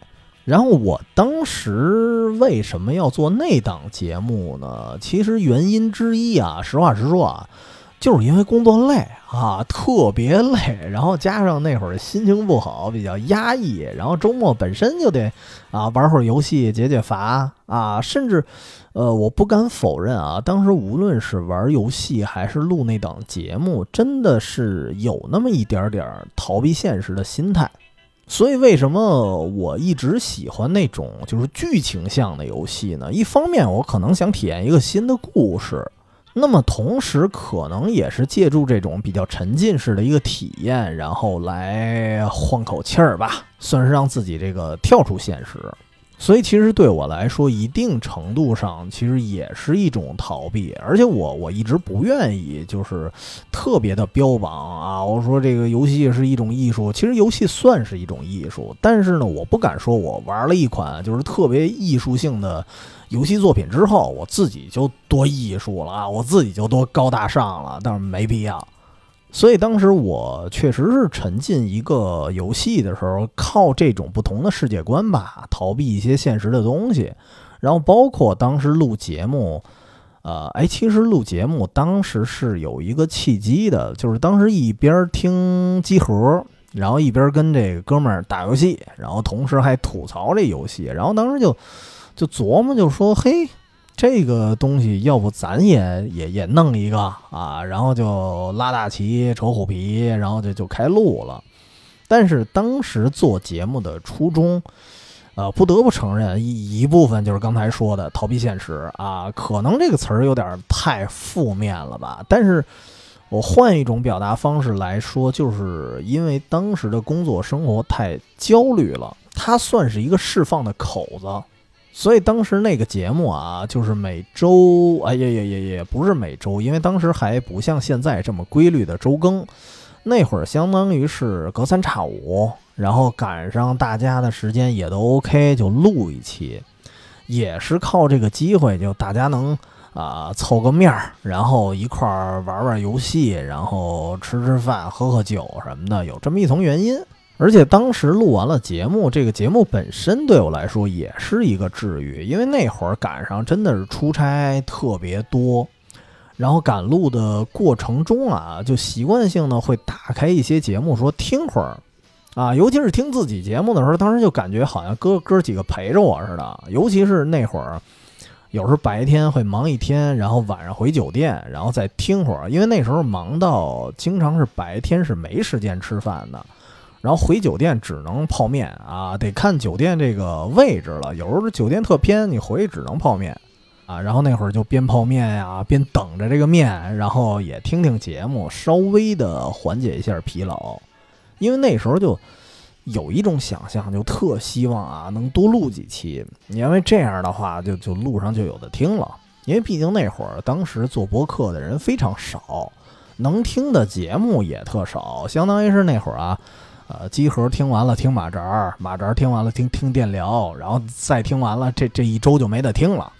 然后我当时为什么要做那档节目呢？其实原因之一啊，实话实说啊，就是因为工作累啊，特别累，然后加上那会儿心情不好，比较压抑，然后周末本身就得啊玩会儿游戏解解乏啊，甚至呃，我不敢否认啊，当时无论是玩游戏还是录那档节目，真的是有那么一点点逃避现实的心态。所以，为什么我一直喜欢那种就是剧情向的游戏呢？一方面，我可能想体验一个新的故事；那么同时，可能也是借助这种比较沉浸式的一个体验，然后来换口气儿吧，算是让自己这个跳出现实。所以其实对我来说，一定程度上其实也是一种逃避，而且我我一直不愿意就是特别的标榜啊，我说这个游戏是一种艺术，其实游戏算是一种艺术，但是呢，我不敢说我玩了一款就是特别艺术性的游戏作品之后，我自己就多艺术了啊，我自己就多高大上了，但是没必要。所以当时我确实是沉浸一个游戏的时候，靠这种不同的世界观吧，逃避一些现实的东西。然后包括当时录节目，呃，哎，其实录节目当时是有一个契机的，就是当时一边听机核，然后一边跟这个哥们儿打游戏，然后同时还吐槽这游戏，然后当时就就琢磨，就说，嘿。这个东西，要不咱也也也弄一个啊，然后就拉大旗、扯虎皮，然后就就开录了。但是当时做节目的初衷，呃，不得不承认一一部分就是刚才说的逃避现实啊，可能这个词儿有点太负面了吧。但是我换一种表达方式来说，就是因为当时的工作生活太焦虑了，它算是一个释放的口子。所以当时那个节目啊，就是每周，哎呀呀呀呀，不是每周，因为当时还不像现在这么规律的周更，那会儿相当于是隔三差五，然后赶上大家的时间也都 OK，就录一期，也是靠这个机会，就大家能啊凑个面儿，然后一块儿玩玩游戏，然后吃吃饭、喝喝酒什么的，有这么一层原因。而且当时录完了节目，这个节目本身对我来说也是一个治愈，因为那会儿赶上真的是出差特别多，然后赶路的过程中啊，就习惯性的会打开一些节目说听会儿，啊，尤其是听自己节目的时候，当时就感觉好像哥哥几个陪着我似的。尤其是那会儿，有时候白天会忙一天，然后晚上回酒店，然后再听会儿，因为那时候忙到经常是白天是没时间吃饭的。然后回酒店只能泡面啊，得看酒店这个位置了。有时候酒店特偏，你回去只能泡面啊。然后那会儿就边泡面呀，边等着这个面，然后也听听节目，稍微的缓解一下疲劳。因为那时候就有一种想象，就特希望啊能多录几期，因为这样的话就就路上就有的听了。因为毕竟那会儿当时做播客的人非常少，能听的节目也特少，相当于是那会儿啊。呃，机核听完了听马扎，马扎听完了听听电疗，然后再听完了，这这一周就没得听了。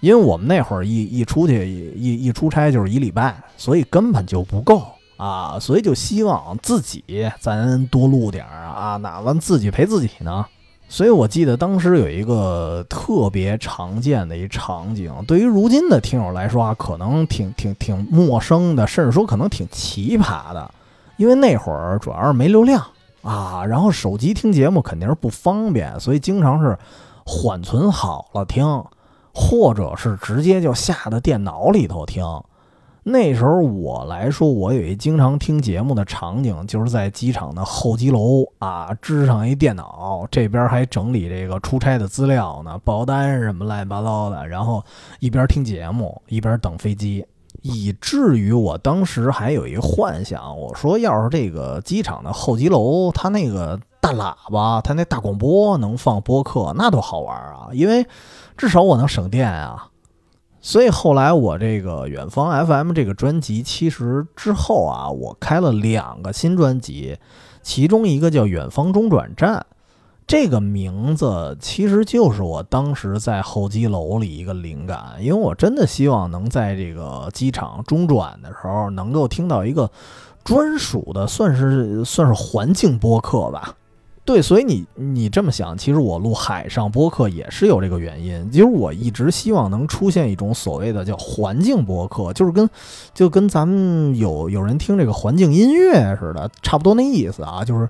因为我们那会儿一一出去一一出差就是一礼拜，所以根本就不够啊，所以就希望自己咱多录点儿啊，哪怕自己陪自己呢。所以我记得当时有一个特别常见的一场景，对于如今的听友来说啊，可能挺挺挺陌生的，甚至说可能挺奇葩的，因为那会儿主要是没流量。啊，然后手机听节目肯定是不方便，所以经常是缓存好了听，或者是直接就下到电脑里头听。那时候我来说，我有一经常听节目的场景，就是在机场的候机楼啊，支上一电脑，这边还整理这个出差的资料呢，报单什么乱七八糟的，然后一边听节目一边等飞机。以至于我当时还有一个幻想，我说要是这个机场的候机楼，它那个大喇叭，它那大广播能放播客，那多好玩啊！因为至少我能省电啊。所以后来我这个远方 FM 这个专辑，其实之后啊，我开了两个新专辑，其中一个叫远方中转站。这个名字其实就是我当时在候机楼里一个灵感，因为我真的希望能在这个机场中转的时候，能够听到一个专属的，算是算是环境播客吧。对，所以你你这么想，其实我录海上播客也是有这个原因。其实我一直希望能出现一种所谓的叫环境播客，就是跟就跟咱们有有人听这个环境音乐似的，差不多那意思啊，就是。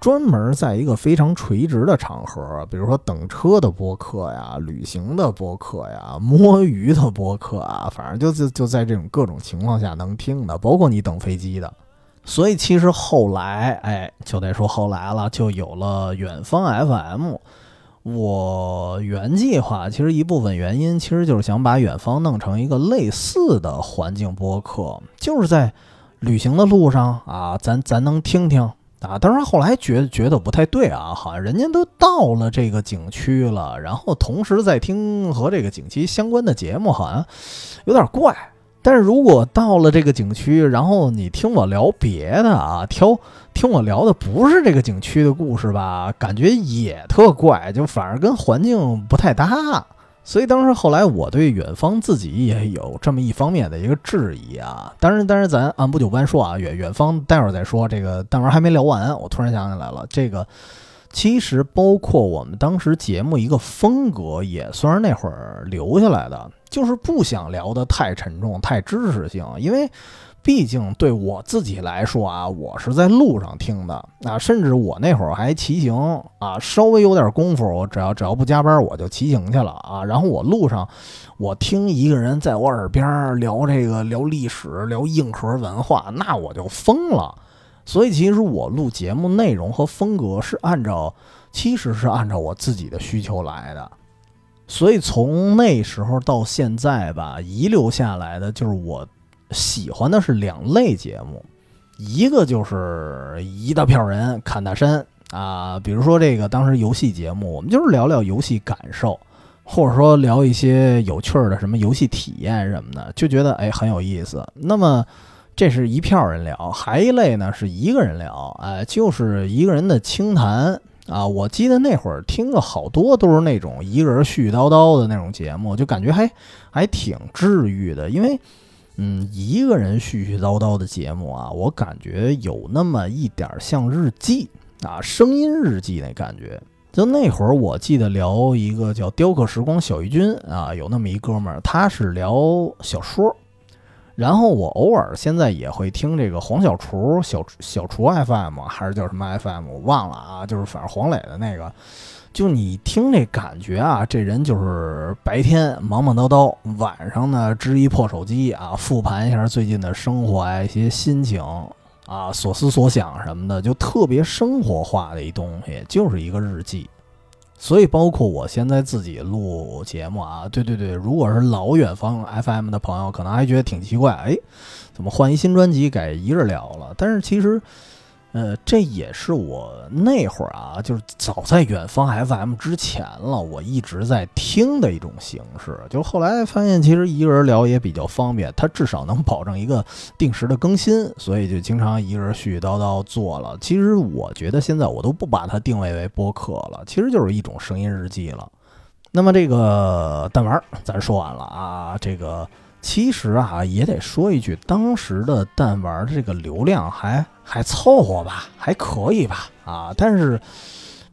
专门在一个非常垂直的场合，比如说等车的播客呀、旅行的播客呀、摸鱼的播客啊，反正就就就在这种各种情况下能听的，包括你等飞机的。所以其实后来，哎，就得说后来了，就有了远方 FM。我原计划其实一部分原因，其实就是想把远方弄成一个类似的环境播客，就是在旅行的路上啊，咱咱能听听。啊。当然后来觉觉得不太对啊，好像人家都到了这个景区了，然后同时在听和这个景区相关的节目，好像有点怪。但是如果到了这个景区，然后你听我聊别的啊，挑听我聊的不是这个景区的故事吧，感觉也特怪，就反而跟环境不太搭。所以当时后来我对远方自己也有这么一方面的一个质疑啊。当然，当然咱按部就班说啊，远远方待会儿再说。这个弹丸还没聊完，我突然想起来了，这个其实包括我们当时节目一个风格，也算是那会儿留下来的。就是不想聊得太沉重、太知识性，因为毕竟对我自己来说啊，我是在路上听的啊，甚至我那会儿还骑行啊，稍微有点功夫，我只要只要不加班，我就骑行去了啊。然后我路上，我听一个人在我耳边聊这个聊历史、聊硬核文化，那我就疯了。所以其实我录节目内容和风格是按照，其实是按照我自己的需求来的。所以从那时候到现在吧，遗留下来的就是我喜欢的是两类节目，一个就是一大票人侃大山啊，比如说这个当时游戏节目，我们就是聊聊游戏感受，或者说聊一些有趣的什么游戏体验什么的，就觉得哎很有意思。那么这是一票人聊，还一类呢是一个人聊，哎，就是一个人的清谈。啊，我记得那会儿听了好多都是那种一个人絮絮叨叨的那种节目，就感觉还还挺治愈的。因为，嗯，一个人絮絮叨叨的节目啊，我感觉有那么一点像日记啊，声音日记那感觉。就那会儿，我记得聊一个叫“雕刻时光”小鱼君啊，有那么一哥们儿，他是聊小说。然后我偶尔现在也会听这个黄小厨小小厨 FM 还是叫什么 FM 我忘了啊，就是反正黄磊的那个，就你听这感觉啊，这人就是白天忙忙叨叨，晚上呢支一破手机啊，复盘一下最近的生活啊一些心情啊所思所想什么的，就特别生活化的一东西，就是一个日记。所以，包括我现在自己录节目啊，对对对，如果是老远方 FM 的朋友，可能还觉得挺奇怪，哎，怎么换一新专辑改一日聊了？但是其实。呃，这也是我那会儿啊，就是早在远方 FM 之前了，我一直在听的一种形式。就后来发现，其实一个人聊也比较方便，它至少能保证一个定时的更新，所以就经常一个人絮絮叨叨做了。其实我觉得现在我都不把它定位为播客了，其实就是一种声音日记了。那么这个弹丸咱说完了啊，这个。其实啊，也得说一句，当时的弹丸这个流量还还凑合吧，还可以吧，啊，但是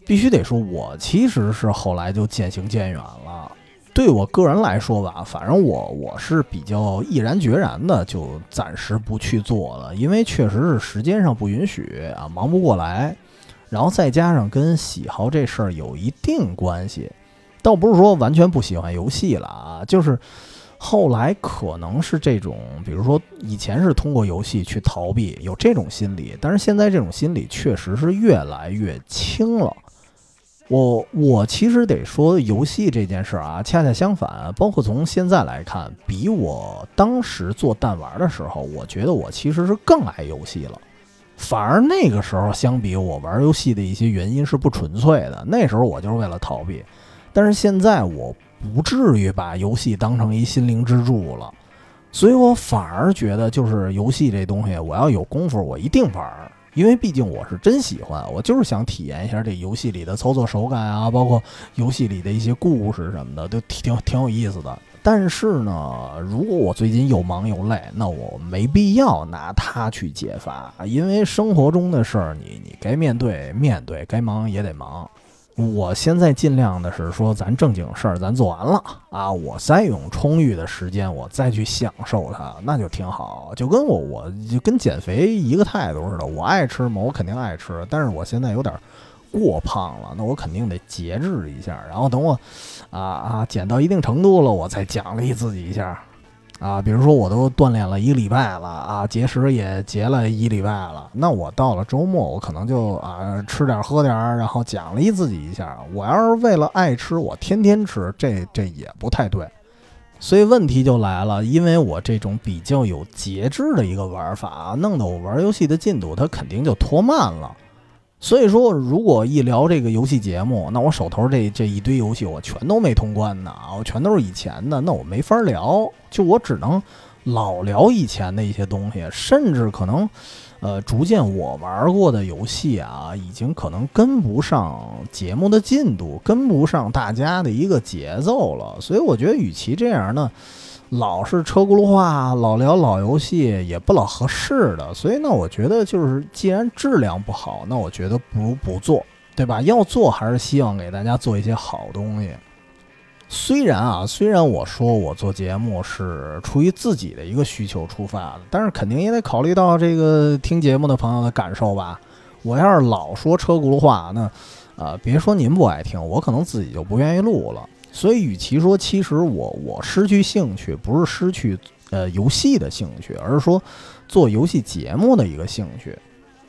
必须得说，我其实是后来就渐行渐远了。对我个人来说吧，反正我我是比较毅然决然的，就暂时不去做了，因为确实是时间上不允许啊，忙不过来，然后再加上跟喜好这事儿有一定关系，倒不是说完全不喜欢游戏了啊，就是。后来可能是这种，比如说以前是通过游戏去逃避，有这种心理，但是现在这种心理确实是越来越轻了。我我其实得说，游戏这件事啊，恰恰相反，包括从现在来看，比我当时做弹丸的时候，我觉得我其实是更爱游戏了。反而那个时候相比，我玩游戏的一些原因是不纯粹的，那时候我就是为了逃避，但是现在我。不至于把游戏当成一心灵支柱了，所以我反而觉得，就是游戏这东西，我要有功夫，我一定玩，因为毕竟我是真喜欢，我就是想体验一下这游戏里的操作手感啊，包括游戏里的一些故事什么的，都挺挺有意思的。但是呢，如果我最近又忙又累，那我没必要拿它去解乏，因为生活中的事儿，你你该面对面对，该忙也得忙。我现在尽量的是说，咱正经事儿咱做完了啊，我再用充裕的时间，我再去享受它，那就挺好。就跟我，我就跟减肥一个态度似的，我爱吃嘛，我肯定爱吃，但是我现在有点过胖了，那我肯定得节制一下。然后等我啊啊减到一定程度了，我再奖励自己一下。啊，比如说我都锻炼了一个礼拜了啊，节食也节了一礼拜了，那我到了周末，我可能就啊吃点喝点，然后奖励自己一下。我要是为了爱吃，我天天吃，这这也不太对。所以问题就来了，因为我这种比较有节制的一个玩法，弄得我玩游戏的进度它肯定就拖慢了。所以说，如果一聊这个游戏节目，那我手头这这一堆游戏我全都没通关呢，我全都是以前的，那我没法聊，就我只能老聊以前的一些东西，甚至可能。呃，逐渐我玩过的游戏啊，已经可能跟不上节目的进度，跟不上大家的一个节奏了。所以我觉得，与其这样呢，老是车轱辘话，老聊老游戏也不老合适的。所以呢，我觉得就是，既然质量不好，那我觉得不如不做，对吧？要做还是希望给大家做一些好东西。虽然啊，虽然我说我做节目是出于自己的一个需求出发的，但是肯定也得考虑到这个听节目的朋友的感受吧。我要是老说车轱辘话，那，呃，别说您不爱听，我可能自己就不愿意录了。所以，与其说其实我我失去兴趣，不是失去呃游戏的兴趣，而是说做游戏节目的一个兴趣。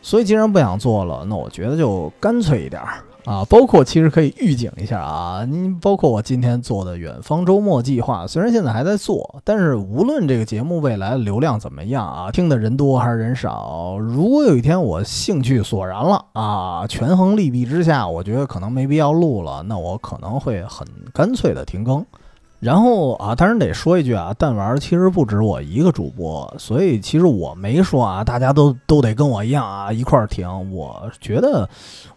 所以，既然不想做了，那我觉得就干脆一点儿。啊，包括其实可以预警一下啊，您包括我今天做的远方周末计划，虽然现在还在做，但是无论这个节目未来流量怎么样啊，听的人多还是人少，如果有一天我兴趣索然了啊，权衡利弊之下，我觉得可能没必要录了，那我可能会很干脆的停更。然后啊，当然得说一句啊，弹丸其实不止我一个主播，所以其实我没说啊，大家都都得跟我一样啊，一块儿停。我觉得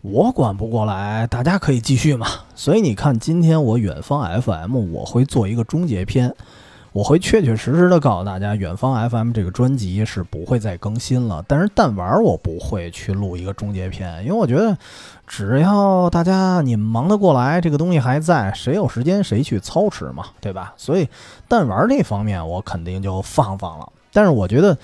我管不过来，大家可以继续嘛。所以你看，今天我远方 FM 我会做一个终结篇。我会确确实实的告诉大家，远方 FM 这个专辑是不会再更新了。但是弹丸我不会去录一个终结篇，因为我觉得只要大家你们忙得过来，这个东西还在，谁有时间谁去操持嘛，对吧？所以弹丸这方面我肯定就放放了。但是我觉得，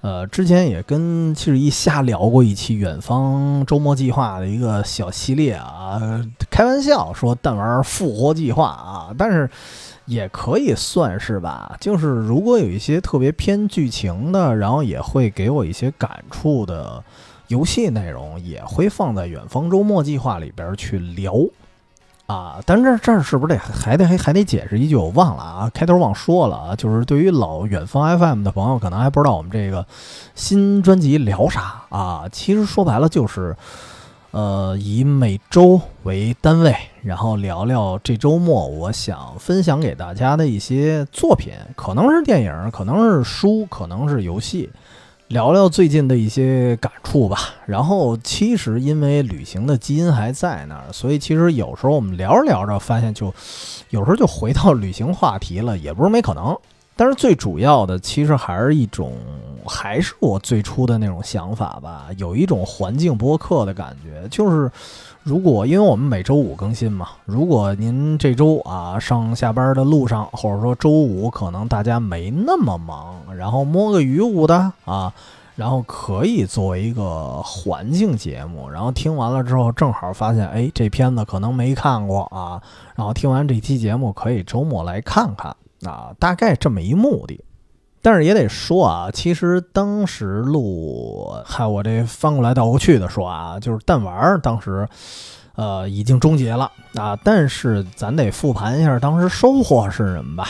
呃，之前也跟七十一瞎聊过一期远方周末计划的一个小系列啊，开玩笑说弹丸复活计划啊，但是。也可以算是吧，就是如果有一些特别偏剧情的，然后也会给我一些感触的游戏内容，也会放在远方周末计划里边去聊啊。但这这儿是不是得还得还还得解释一句？我忘了啊，开头忘说了啊，就是对于老远方 FM 的朋友，可能还不知道我们这个新专辑聊啥啊。其实说白了就是。呃，以每周为单位，然后聊聊这周末我想分享给大家的一些作品，可能是电影，可能是书，可能是游戏，聊聊最近的一些感触吧。然后，其实因为旅行的基因还在那儿，所以其实有时候我们聊着聊着，发现就有时候就回到旅行话题了，也不是没可能。但是最主要的，其实还是一种，还是我最初的那种想法吧，有一种环境播客的感觉。就是，如果因为我们每周五更新嘛，如果您这周啊上下班的路上，或者说周五可能大家没那么忙，然后摸个鱼舞的啊，然后可以作为一个环境节目，然后听完了之后，正好发现，哎，这片子可能没看过啊，然后听完这期节目，可以周末来看看。啊，大概这么一目的，但是也得说啊，其实当时录，嗨，我这翻过来倒过去的说啊，就是弹丸当时，呃，已经终结了啊。但是咱得复盘一下当时收获是什么吧？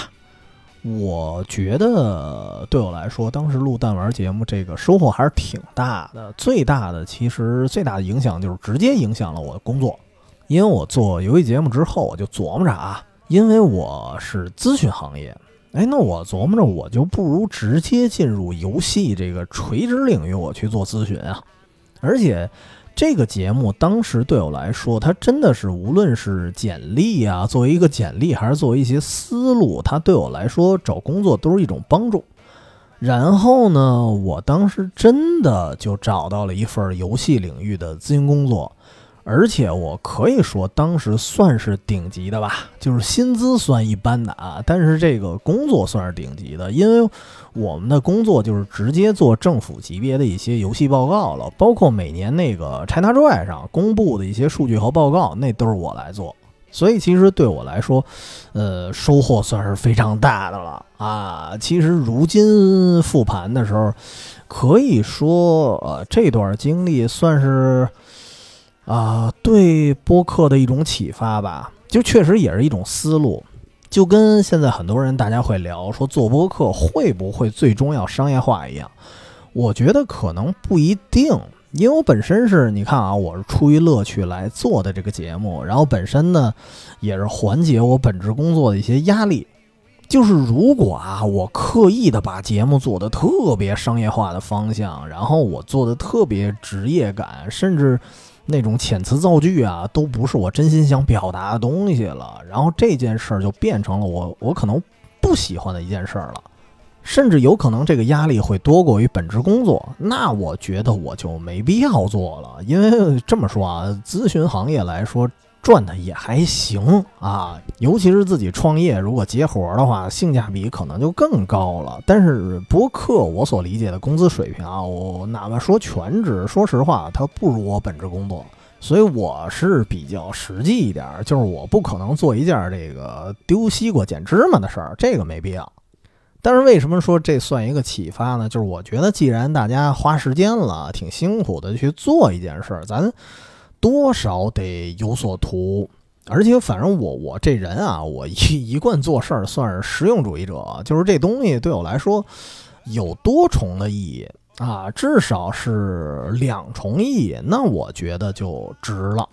我觉得对我来说，当时录弹丸节目这个收获还是挺大的。最大的其实最大的影响就是直接影响了我的工作，因为我做游戏节目之后，我就琢磨着啊。因为我是咨询行业，哎，那我琢磨着，我就不如直接进入游戏这个垂直领域，我去做咨询啊。而且这个节目当时对我来说，它真的是无论是简历啊，作为一个简历，还是作为一些思路，它对我来说找工作都是一种帮助。然后呢，我当时真的就找到了一份游戏领域的咨询工作。而且我可以说，当时算是顶级的吧，就是薪资算一般的啊，但是这个工作算是顶级的，因为我们的工作就是直接做政府级别的一些游戏报告了，包括每年那个 ChinaJoy 上公布的一些数据和报告，那都是我来做，所以其实对我来说，呃，收获算是非常大的了啊。其实如今复盘的时候，可以说，呃，这段经历算是。啊，对播客的一种启发吧，就确实也是一种思路，就跟现在很多人大家会聊说做播客会不会最终要商业化一样，我觉得可能不一定因为我本身是你看啊，我是出于乐趣来做的这个节目，然后本身呢也是缓解我本职工作的一些压力。就是如果啊，我刻意的把节目做的特别商业化的方向，然后我做的特别职业感，甚至那种遣词造句啊，都不是我真心想表达的东西了，然后这件事儿就变成了我我可能不喜欢的一件事儿了，甚至有可能这个压力会多过于本职工作，那我觉得我就没必要做了，因为这么说啊，咨询行业来说。赚的也还行啊，尤其是自己创业，如果接活儿的话，性价比可能就更高了。但是播客，我所理解的工资水平啊，我哪怕说全职，说实话，它不如我本职工作，所以我是比较实际一点，就是我不可能做一件这个丢西瓜捡芝麻的事儿，这个没必要。但是为什么说这算一个启发呢？就是我觉得，既然大家花时间了，挺辛苦的去做一件事儿，咱。多少得有所图，而且反正我我这人啊，我一一贯做事儿算是实用主义者，就是这东西对我来说有多重的意义啊，至少是两重意义，那我觉得就值了。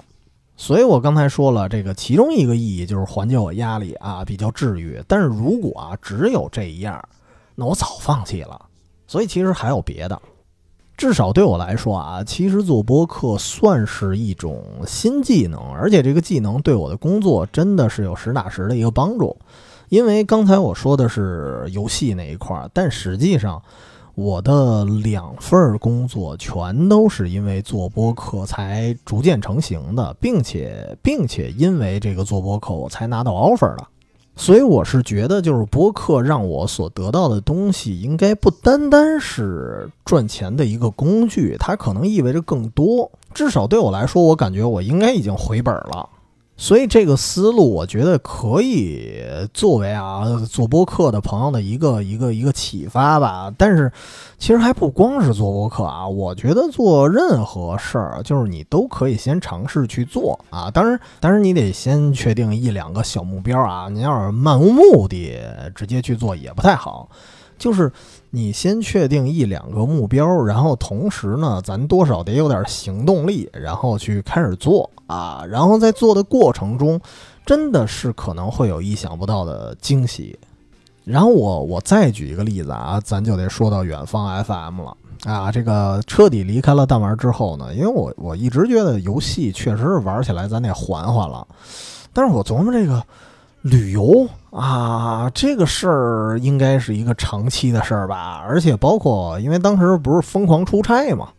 所以我刚才说了，这个其中一个意义就是缓解我压力啊，比较治愈。但是如果啊只有这一样，那我早放弃了。所以其实还有别的。至少对我来说啊，其实做播客算是一种新技能，而且这个技能对我的工作真的是有实打实的一个帮助。因为刚才我说的是游戏那一块儿，但实际上我的两份工作全都是因为做播客才逐渐成型的，并且并且因为这个做播客我才拿到 offer 的。所以我是觉得，就是播客让我所得到的东西，应该不单单是赚钱的一个工具，它可能意味着更多。至少对我来说，我感觉我应该已经回本了。所以这个思路，我觉得可以作为啊做播客的朋友的一个一个一个启发吧。但是，其实还不光是做播客啊，我觉得做任何事儿，就是你都可以先尝试去做啊。当然，当然你得先确定一两个小目标啊。你要是漫无目的直接去做也不太好，就是。你先确定一两个目标，然后同时呢，咱多少得有点行动力，然后去开始做啊。然后在做的过程中，真的是可能会有意想不到的惊喜。然后我我再举一个例子啊，咱就得说到远方 FM 了啊。这个彻底离开了弹丸之后呢，因为我我一直觉得游戏确实是玩起来咱得缓缓了，但是我琢磨这个。旅游啊，这个事儿应该是一个长期的事儿吧，而且包括，因为当时不是疯狂出差嘛，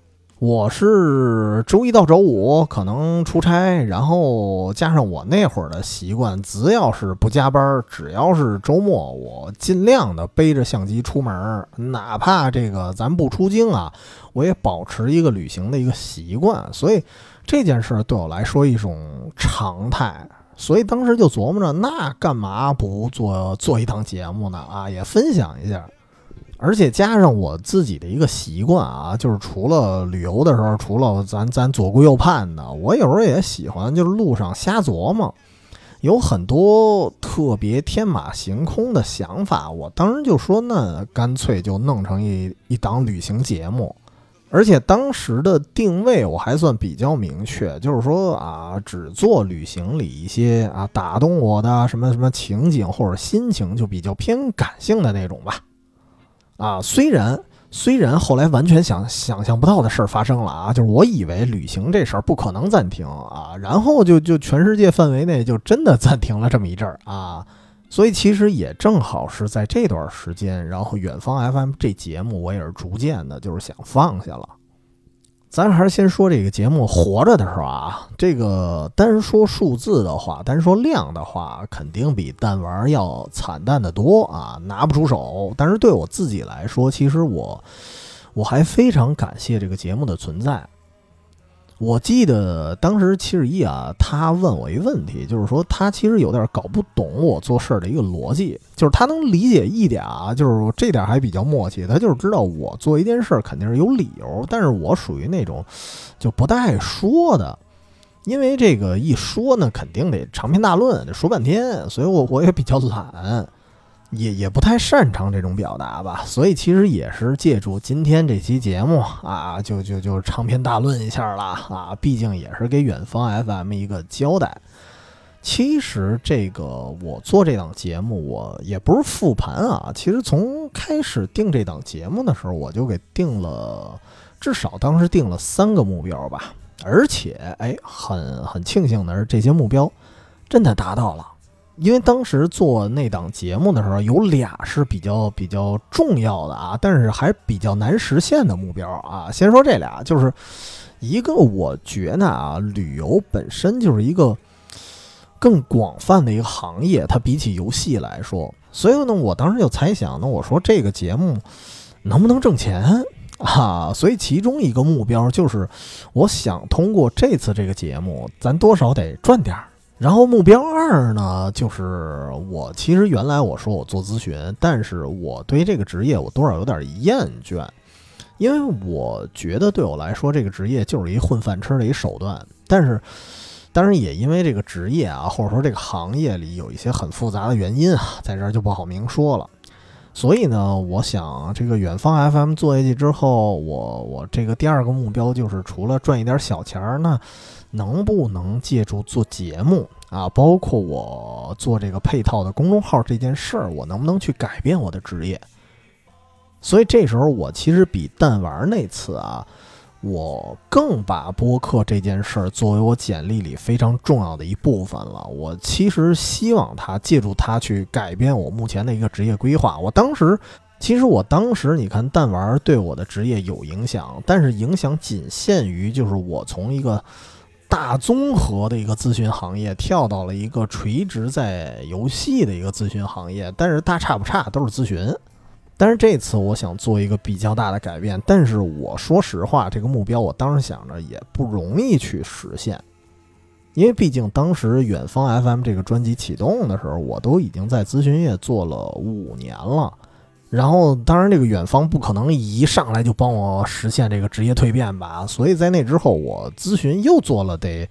我是周一到周五可能出差，然后加上我那会儿的习惯，只要是不加班，只要是周末，我尽量的背着相机出门，哪怕这个咱不出京啊，我也保持一个旅行的一个习惯，所以这件事儿对我来说一种常态。所以当时就琢磨着，那干嘛不做做一档节目呢？啊，也分享一下，而且加上我自己的一个习惯啊，就是除了旅游的时候，除了咱咱左顾右盼的，我有时候也喜欢就是路上瞎琢磨，有很多特别天马行空的想法。我当时就说，那干脆就弄成一一档旅行节目。而且当时的定位我还算比较明确，就是说啊，只做旅行里一些啊打动我的什么什么情景或者心情，就比较偏感性的那种吧。啊，虽然虽然后来完全想想象不到的事儿发生了啊，就是我以为旅行这事儿不可能暂停啊，然后就就全世界范围内就真的暂停了这么一阵儿啊。所以其实也正好是在这段时间，然后远方 FM 这节目我也是逐渐的，就是想放下了。咱还是先说这个节目活着的时候啊，这个单说数字的话，单说量的话，肯定比弹丸要惨淡的多啊，拿不出手。但是对我自己来说，其实我我还非常感谢这个节目的存在。我记得当时七十一啊，他问我一问题，就是说他其实有点搞不懂我做事儿的一个逻辑，就是他能理解一点啊，就是这点还比较默契，他就是知道我做一件事儿肯定是有理由，但是我属于那种就不太爱说的，因为这个一说呢，肯定得长篇大论，得说半天，所以我我也比较懒。也也不太擅长这种表达吧，所以其实也是借助今天这期节目啊，就就就长篇大论一下了啊，毕竟也是给远方 FM 一个交代。其实这个我做这档节目，我也不是复盘啊，其实从开始定这档节目的时候，我就给定了，至少当时定了三个目标吧，而且哎，很很庆幸的是，这些目标真的达到了。因为当时做那档节目的时候，有俩是比较比较重要的啊，但是还比较难实现的目标啊。先说这俩，就是一个，我觉得啊，旅游本身就是一个更广泛的一个行业，它比起游戏来说，所以呢，我当时就猜想，呢我说这个节目能不能挣钱啊？所以其中一个目标就是，我想通过这次这个节目，咱多少得赚点儿。然后目标二呢，就是我其实原来我说我做咨询，但是我对这个职业我多少有点厌倦，因为我觉得对我来说这个职业就是一混饭吃的一手段。但是，当然也因为这个职业啊，或者说这个行业里有一些很复杂的原因啊，在这儿就不好明说了。所以呢，我想这个远方 FM 做下去之后，我我这个第二个目标就是除了赚一点小钱儿呢。能不能借助做节目啊，包括我做这个配套的公众号这件事儿，我能不能去改变我的职业？所以这时候我其实比弹丸那次啊，我更把播客这件事儿作为我简历里非常重要的一部分了。我其实希望他借助他去改变我目前的一个职业规划。我当时其实我当时你看弹丸对我的职业有影响，但是影响仅限于就是我从一个。大综合的一个咨询行业，跳到了一个垂直在游戏的一个咨询行业，但是大差不差，都是咨询。但是这次我想做一个比较大的改变，但是我说实话，这个目标我当时想着也不容易去实现，因为毕竟当时远方 FM 这个专辑启动的时候，我都已经在咨询业做了五年了。然后，当然，这个远方不可能一上来就帮我实现这个职业蜕变吧。所以在那之后，我咨询又做了得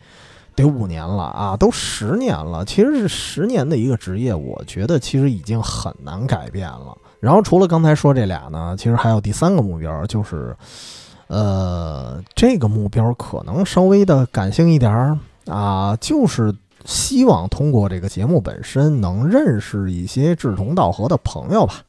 得五年了啊，都十年了。其实是十年的一个职业，我觉得其实已经很难改变了。然后除了刚才说这俩呢，其实还有第三个目标，就是呃，这个目标可能稍微的感性一点儿啊，就是希望通过这个节目本身能认识一些志同道合的朋友吧。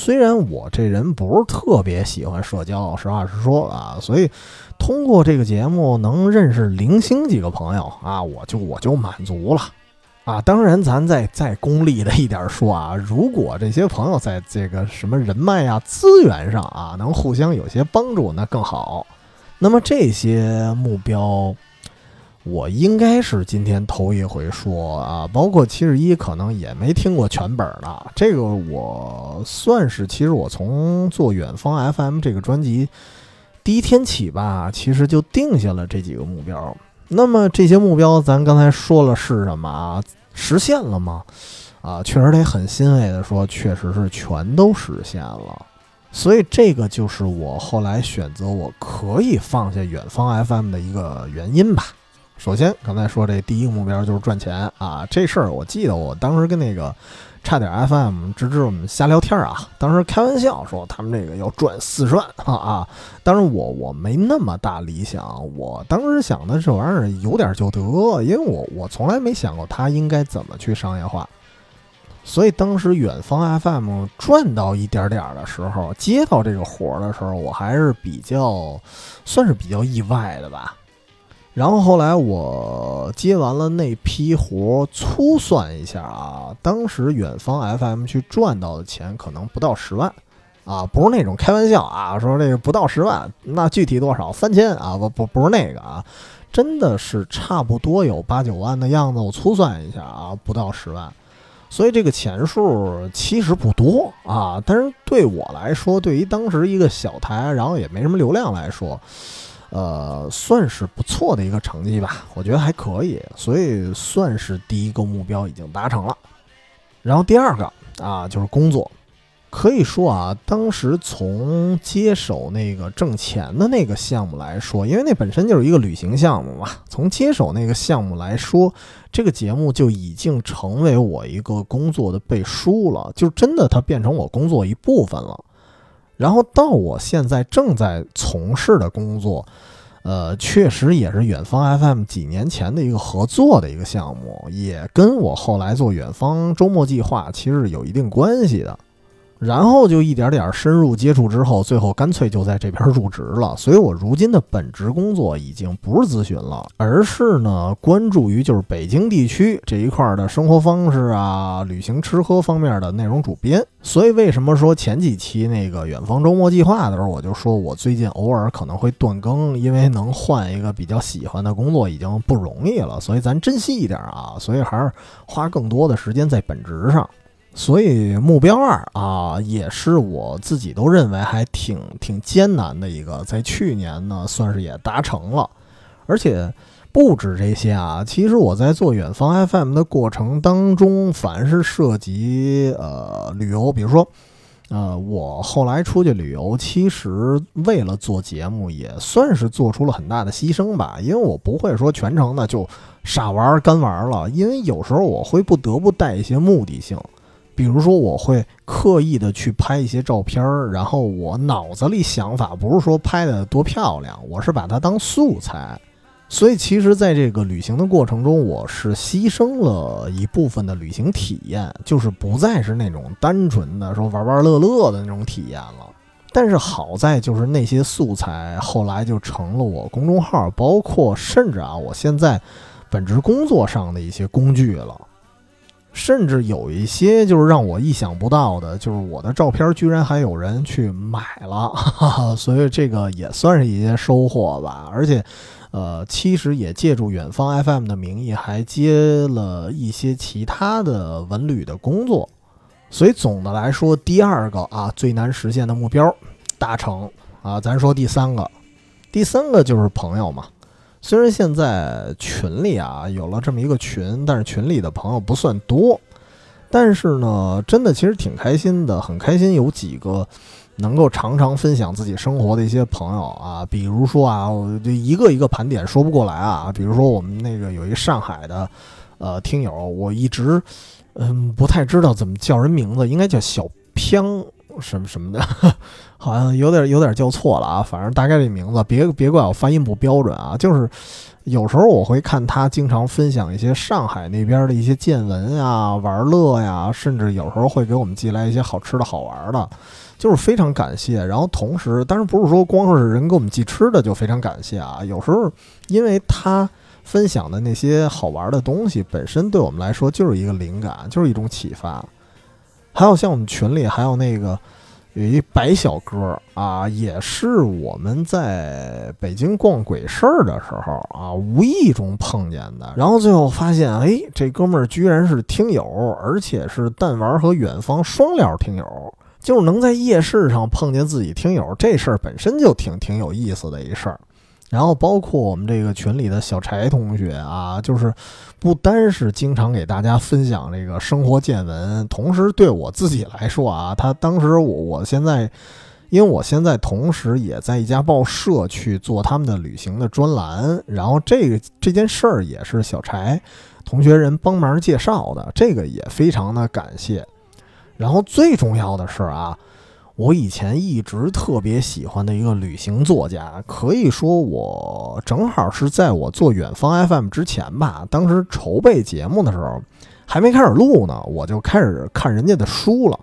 虽然我这人不是特别喜欢社交，实话实说啊，所以通过这个节目能认识零星几个朋友啊，我就我就满足了啊。当然，咱再再功利的一点说啊，如果这些朋友在这个什么人脉啊、资源上啊，能互相有些帮助，那更好。那么这些目标。我应该是今天头一回说啊，包括七十一可能也没听过全本的。这个我算是，其实我从做远方 FM 这个专辑第一天起吧，其实就定下了这几个目标。那么这些目标，咱刚才说了是什么啊？实现了吗？啊，确实得很欣慰的说，确实是全都实现了。所以这个就是我后来选择我可以放下远方 FM 的一个原因吧。首先，刚才说这第一个目标就是赚钱啊！这事儿我记得，我当时跟那个差点 FM 芝芝我们瞎聊天啊，当时开玩笑说他们这个要赚四十万啊！当然我我没那么大理想，我当时想的这玩意儿有点就得，因为我我从来没想过它应该怎么去商业化。所以当时远方 FM 赚到一点点的时候，接到这个活儿的时候，我还是比较算是比较意外的吧。然后后来我接完了那批活，粗算一下啊，当时远方 FM 去赚到的钱可能不到十万，啊，不是那种开玩笑啊，说这个不到十万，那具体多少？三千啊，不不不是那个啊，真的是差不多有八九万的样子。我粗算一下啊，不到十万，所以这个钱数其实不多啊，但是对我来说，对于当时一个小台，然后也没什么流量来说。呃，算是不错的一个成绩吧，我觉得还可以，所以算是第一个目标已经达成了。然后第二个啊，就是工作。可以说啊，当时从接手那个挣钱的那个项目来说，因为那本身就是一个旅行项目嘛，从接手那个项目来说，这个节目就已经成为我一个工作的背书了，就真的它变成我工作一部分了。然后到我现在正在从事的工作，呃，确实也是远方 FM 几年前的一个合作的一个项目，也跟我后来做远方周末计划其实有一定关系的。然后就一点点深入接触之后，最后干脆就在这边入职了。所以我如今的本职工作已经不是咨询了，而是呢关注于就是北京地区这一块的生活方式啊、旅行吃喝方面的内容主编。所以为什么说前几期那个远方周末计划的时候，我就说我最近偶尔可能会断更，因为能换一个比较喜欢的工作已经不容易了，所以咱珍惜一点啊。所以还是花更多的时间在本职上。所以目标二啊，也是我自己都认为还挺挺艰难的一个，在去年呢算是也达成了，而且不止这些啊。其实我在做远方 FM 的过程当中，凡是涉及呃旅游，比如说呃我后来出去旅游，其实为了做节目，也算是做出了很大的牺牲吧。因为我不会说全程的就傻玩干玩了，因为有时候我会不得不带一些目的性。比如说，我会刻意的去拍一些照片儿，然后我脑子里想法不是说拍的多漂亮，我是把它当素材。所以，其实，在这个旅行的过程中，我是牺牲了一部分的旅行体验，就是不再是那种单纯的说玩玩乐乐的那种体验了。但是好在，就是那些素材后来就成了我公众号，包括甚至啊，我现在本职工作上的一些工具了。甚至有一些就是让我意想不到的，就是我的照片居然还有人去买了，哈哈，所以这个也算是一些收获吧。而且，呃，其实也借助远方 FM 的名义，还接了一些其他的文旅的工作。所以总的来说，第二个啊最难实现的目标达成啊，咱说第三个，第三个就是朋友嘛。虽然现在群里啊有了这么一个群，但是群里的朋友不算多，但是呢，真的其实挺开心的，很开心有几个能够常常分享自己生活的一些朋友啊，比如说啊，我就一个一个盘点说不过来啊，比如说我们那个有一上海的呃听友，我一直嗯不太知道怎么叫人名字，应该叫小飘。什么什么的，好像有点有点叫错了啊。反正大概这名字，别别怪我发音不标准啊。就是有时候我会看他经常分享一些上海那边的一些见闻呀、玩乐呀，甚至有时候会给我们寄来一些好吃的好玩的，就是非常感谢。然后同时，当然不是说光是人给我们寄吃的就非常感谢啊。有时候因为他分享的那些好玩的东西本身对我们来说就是一个灵感，就是一种启发。还有像我们群里还有那个有一白小哥啊，也是我们在北京逛鬼市儿的时候啊，无意中碰见的。然后最后发现，哎，这哥们儿居然是听友，而且是弹丸和远方双聊听友，就是能在夜市上碰见自己听友，这事儿本身就挺挺有意思的一事儿。然后包括我们这个群里的小柴同学啊，就是不单是经常给大家分享这个生活见闻，同时对我自己来说啊，他当时我我现在，因为我现在同时也在一家报社去做他们的旅行的专栏，然后这个这件事儿也是小柴同学人帮忙介绍的，这个也非常的感谢。然后最重要的是啊。我以前一直特别喜欢的一个旅行作家，可以说我正好是在我做远方 FM 之前吧。当时筹备节目的时候，还没开始录呢，我就开始看人家的书了。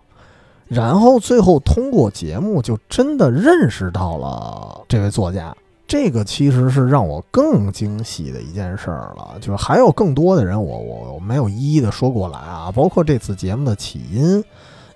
然后最后通过节目，就真的认识到了这位作家。这个其实是让我更惊喜的一件事儿了。就是还有更多的人，我我我没有一一的说过来啊，包括这次节目的起因。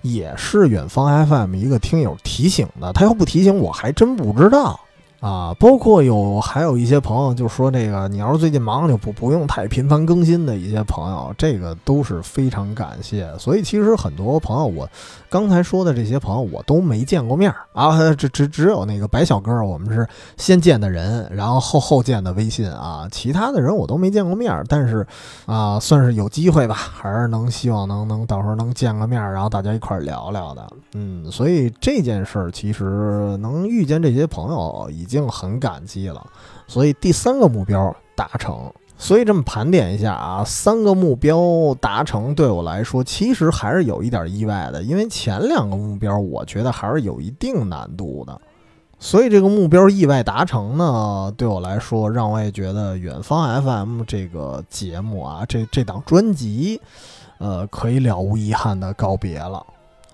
也是远方 FM 一个听友提醒的，他要不提醒我还真不知道。啊，包括有还有一些朋友就说这个，你要是最近忙就不不用太频繁更新的一些朋友，这个都是非常感谢。所以其实很多朋友，我刚才说的这些朋友我都没见过面儿啊，只只只有那个白小哥，我们是先见的人，然后后后见的微信啊，其他的人我都没见过面儿，但是啊，算是有机会吧，还是能希望能能到时候能见个面，然后大家一块聊聊的。嗯，所以这件事儿其实能遇见这些朋友已经很感激了。所以第三个目标达成，所以这么盘点一下啊，三个目标达成对我来说其实还是有一点意外的，因为前两个目标我觉得还是有一定难度的。所以这个目标意外达成呢，对我来说让我也觉得远方 FM 这个节目啊，这这档专辑，呃，可以了无遗憾的告别了。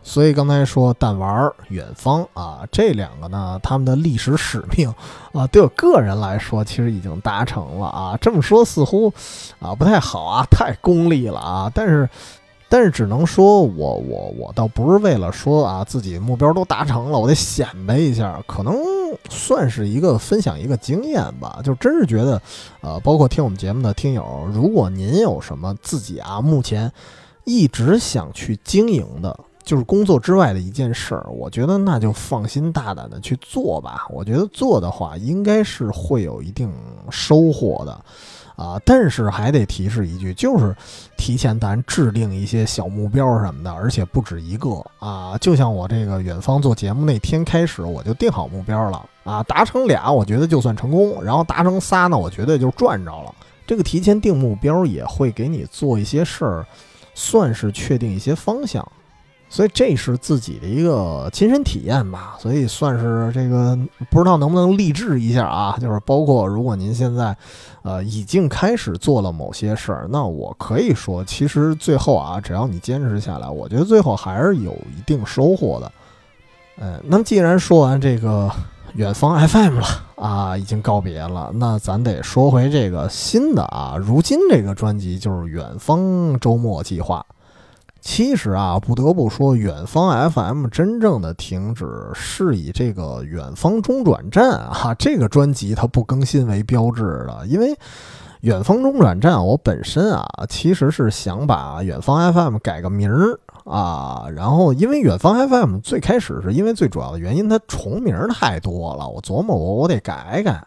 所以刚才说弹丸、远方啊，这两个呢，他们的历史使命啊，对我个人来说，其实已经达成了啊。这么说似乎啊不太好啊，太功利了啊。但是，但是只能说我我我倒不是为了说啊自己目标都达成了，我得显摆一下，可能算是一个分享一个经验吧。就真是觉得，呃，包括听我们节目的听友，如果您有什么自己啊目前一直想去经营的。就是工作之外的一件事儿，我觉得那就放心大胆的去做吧。我觉得做的话，应该是会有一定收获的，啊，但是还得提示一句，就是提前咱制定一些小目标什么的，而且不止一个啊。就像我这个远方做节目那天开始，我就定好目标了啊，达成俩，我觉得就算成功；然后达成仨呢，我觉得就赚着了。这个提前定目标也会给你做一些事儿，算是确定一些方向。所以这是自己的一个亲身体验吧，所以算是这个不知道能不能励志一下啊。就是包括如果您现在，呃，已经开始做了某些事儿，那我可以说，其实最后啊，只要你坚持下来，我觉得最后还是有一定收获的。嗯，那么既然说完这个远方 FM 了啊，已经告别了，那咱得说回这个新的啊，如今这个专辑就是远方周末计划。其实啊，不得不说，远方 FM 真正的停止是以这个远方中转站啊 这个专辑它不更新为标志的。因为远方中转站，我本身啊其实是想把远方 FM 改个名儿啊，然后因为远方 FM 最开始是因为最主要的原因，它重名太多了，我琢磨我我得改改。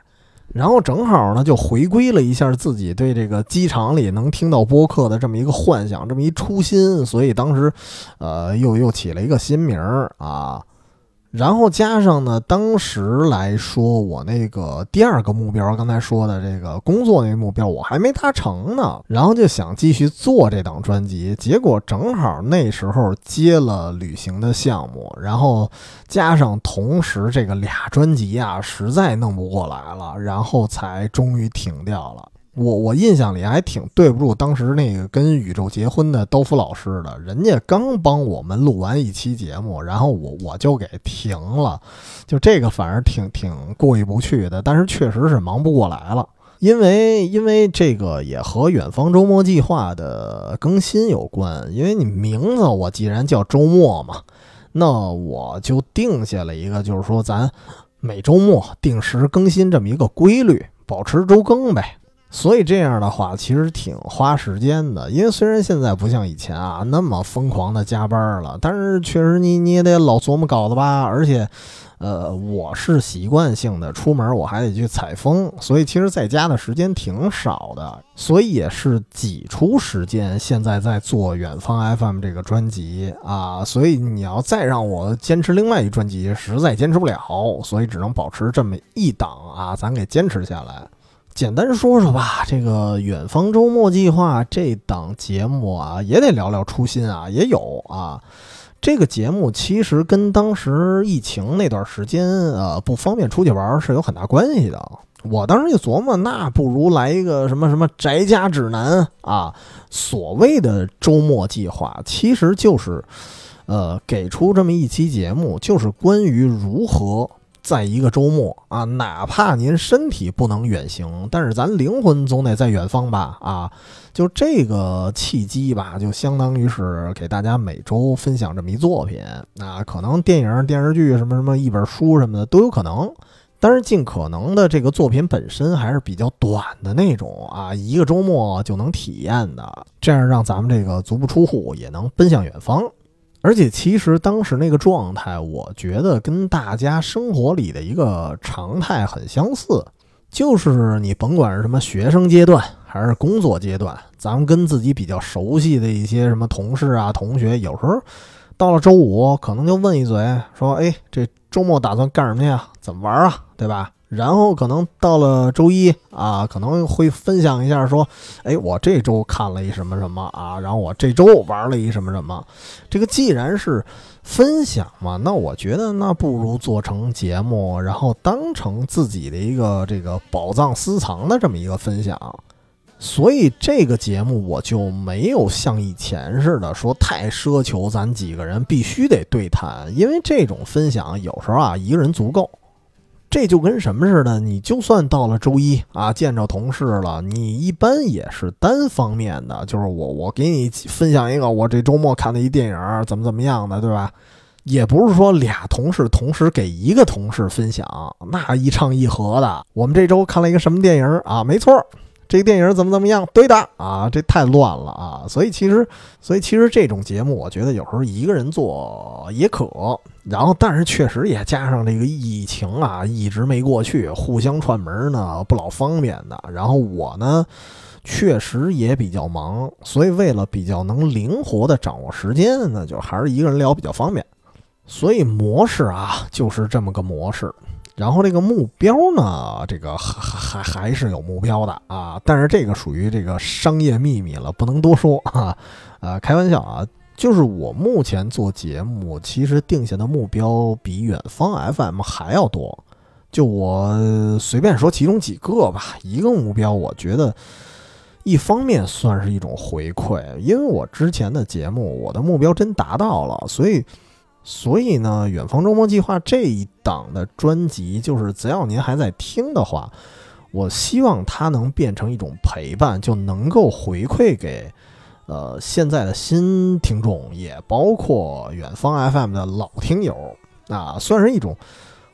然后正好呢，就回归了一下自己对这个机场里能听到播客的这么一个幻想，这么一初心，所以当时，呃，又又起了一个新名儿啊。然后加上呢，当时来说，我那个第二个目标，刚才说的这个工作那目标，我还没达成呢。然后就想继续做这档专辑，结果正好那时候接了旅行的项目，然后加上同时这个俩专辑啊，实在弄不过来了，然后才终于停掉了。我我印象里还挺对不住当时那个跟宇宙结婚的刀夫老师的，人家刚帮我们录完一期节目，然后我我就给停了，就这个反而挺挺过意不去的。但是确实是忙不过来了，因为因为这个也和远方周末计划的更新有关。因为你名字我既然叫周末嘛，那我就定下了一个，就是说咱每周末定时更新这么一个规律，保持周更呗。所以这样的话，其实挺花时间的。因为虽然现在不像以前啊那么疯狂的加班了，但是确实你你也得老琢磨稿子吧。而且，呃，我是习惯性的出门，我还得去采风，所以其实在家的时间挺少的。所以也是挤出时间，现在在做远方 FM 这个专辑啊。所以你要再让我坚持另外一专辑，实在坚持不了，所以只能保持这么一档啊，咱给坚持下来。简单说说吧，这个远方周末计划这档节目啊，也得聊聊初心啊，也有啊。这个节目其实跟当时疫情那段时间，呃，不方便出去玩是有很大关系的。我当时就琢磨，那不如来一个什么什么宅家指南啊。所谓的周末计划，其实就是，呃，给出这么一期节目，就是关于如何。在一个周末啊，哪怕您身体不能远行，但是咱灵魂总得在远方吧？啊，就这个契机吧，就相当于是给大家每周分享这么一作品。那可能电影、电视剧什么什么，一本书什么的都有可能。但是尽可能的这个作品本身还是比较短的那种啊，一个周末就能体验的，这样让咱们这个足不出户也能奔向远方。而且其实当时那个状态，我觉得跟大家生活里的一个常态很相似，就是你甭管是什么学生阶段还是工作阶段，咱们跟自己比较熟悉的一些什么同事啊、同学，有时候到了周五，可能就问一嘴，说：“哎，这周末打算干什么呀？怎么玩啊？对吧？”然后可能到了周一啊，可能会分享一下说，哎，我这周看了一什么什么啊，然后我这周玩了一什么什么。这个既然是分享嘛，那我觉得那不如做成节目，然后当成自己的一个这个宝藏私藏的这么一个分享。所以这个节目我就没有像以前似的说太奢求咱几个人必须得对谈，因为这种分享有时候啊一个人足够。这就跟什么似的？你就算到了周一啊，见着同事了，你一般也是单方面的，就是我我给你分享一个我这周末看的一电影，怎么怎么样的，对吧？也不是说俩同事同时给一个同事分享，那一唱一和的。我们这周看了一个什么电影啊？没错。这个电影怎么怎么样？对的啊，这太乱了啊！所以其实，所以其实这种节目，我觉得有时候一个人做也可。然后，但是确实也加上这个疫情啊，一直没过去，互相串门呢不老方便的。然后我呢，确实也比较忙，所以为了比较能灵活的掌握时间呢，就还是一个人聊比较方便。所以模式啊，就是这么个模式。然后这个目标呢，这个还还还是有目标的啊，但是这个属于这个商业秘密了，不能多说啊。呃，开玩笑啊，就是我目前做节目，其实定下的目标比远方 FM 还要多。就我随便说其中几个吧，一个目标，我觉得一方面算是一种回馈，因为我之前的节目，我的目标真达到了，所以。所以呢，远方周末计划这一档的专辑，就是只要您还在听的话，我希望它能变成一种陪伴，就能够回馈给呃现在的新听众，也包括远方 FM 的老听友啊，算是一种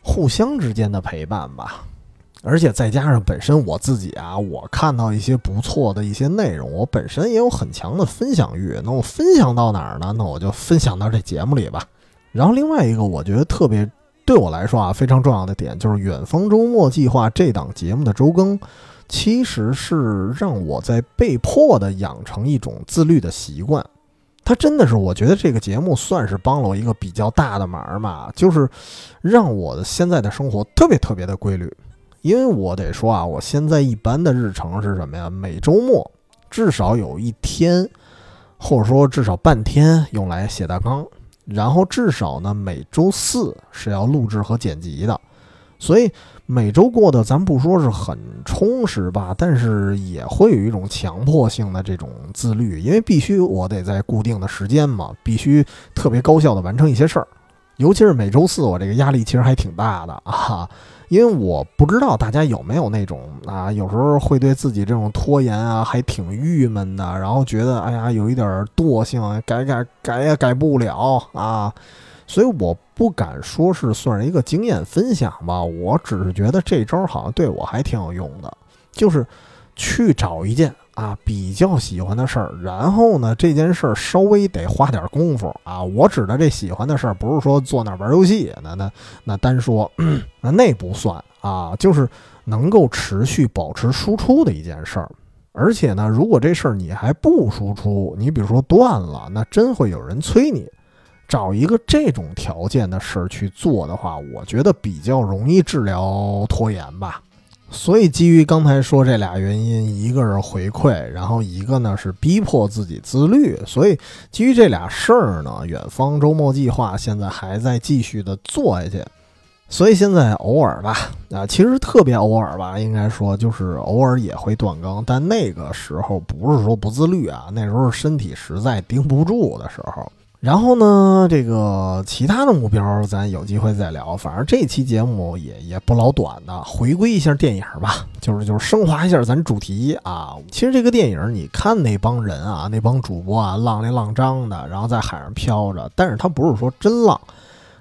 互相之间的陪伴吧。而且再加上本身我自己啊，我看到一些不错的一些内容，我本身也有很强的分享欲。那我分享到哪儿呢？那我就分享到这节目里吧。然后另外一个，我觉得特别对我来说啊非常重要的点，就是《远方周末计划》这档节目的周更，其实是让我在被迫的养成一种自律的习惯。它真的是，我觉得这个节目算是帮了我一个比较大的忙嘛，就是让我的现在的生活特别特别的规律。因为我得说啊，我现在一般的日程是什么呀？每周末至少有一天，或者说至少半天用来写大纲。然后至少呢，每周四是要录制和剪辑的，所以每周过的咱不说是很充实吧，但是也会有一种强迫性的这种自律，因为必须我得在固定的时间嘛，必须特别高效的完成一些事儿，尤其是每周四，我这个压力其实还挺大的啊。因为我不知道大家有没有那种啊，有时候会对自己这种拖延啊，还挺郁闷的，然后觉得哎呀，有一点惰性，改改改也改不了啊，所以我不敢说是算是一个经验分享吧，我只是觉得这招好像对我还挺有用的，就是去找一件。啊，比较喜欢的事儿，然后呢，这件事儿稍微得花点功夫啊。我指的这喜欢的事儿，不是说坐那玩游戏，那那那单说，那那不算啊，就是能够持续保持输出的一件事儿。而且呢，如果这事儿你还不输出，你比如说断了，那真会有人催你。找一个这种条件的事儿去做的话，我觉得比较容易治疗拖延吧。所以，基于刚才说这俩原因，一个是回馈，然后一个呢是逼迫自己自律。所以，基于这俩事儿呢，远方周末计划现在还在继续的做下去。所以现在偶尔吧，啊，其实特别偶尔吧，应该说就是偶尔也会断更，但那个时候不是说不自律啊，那时候身体实在顶不住的时候。然后呢，这个其他的目标咱有机会再聊。反正这期节目也也不老短的，回归一下电影吧，就是就是升华一下咱主题啊。其实这个电影，你看那帮人啊，那帮主播啊，浪里浪张的，然后在海上飘着，但是他不是说真浪，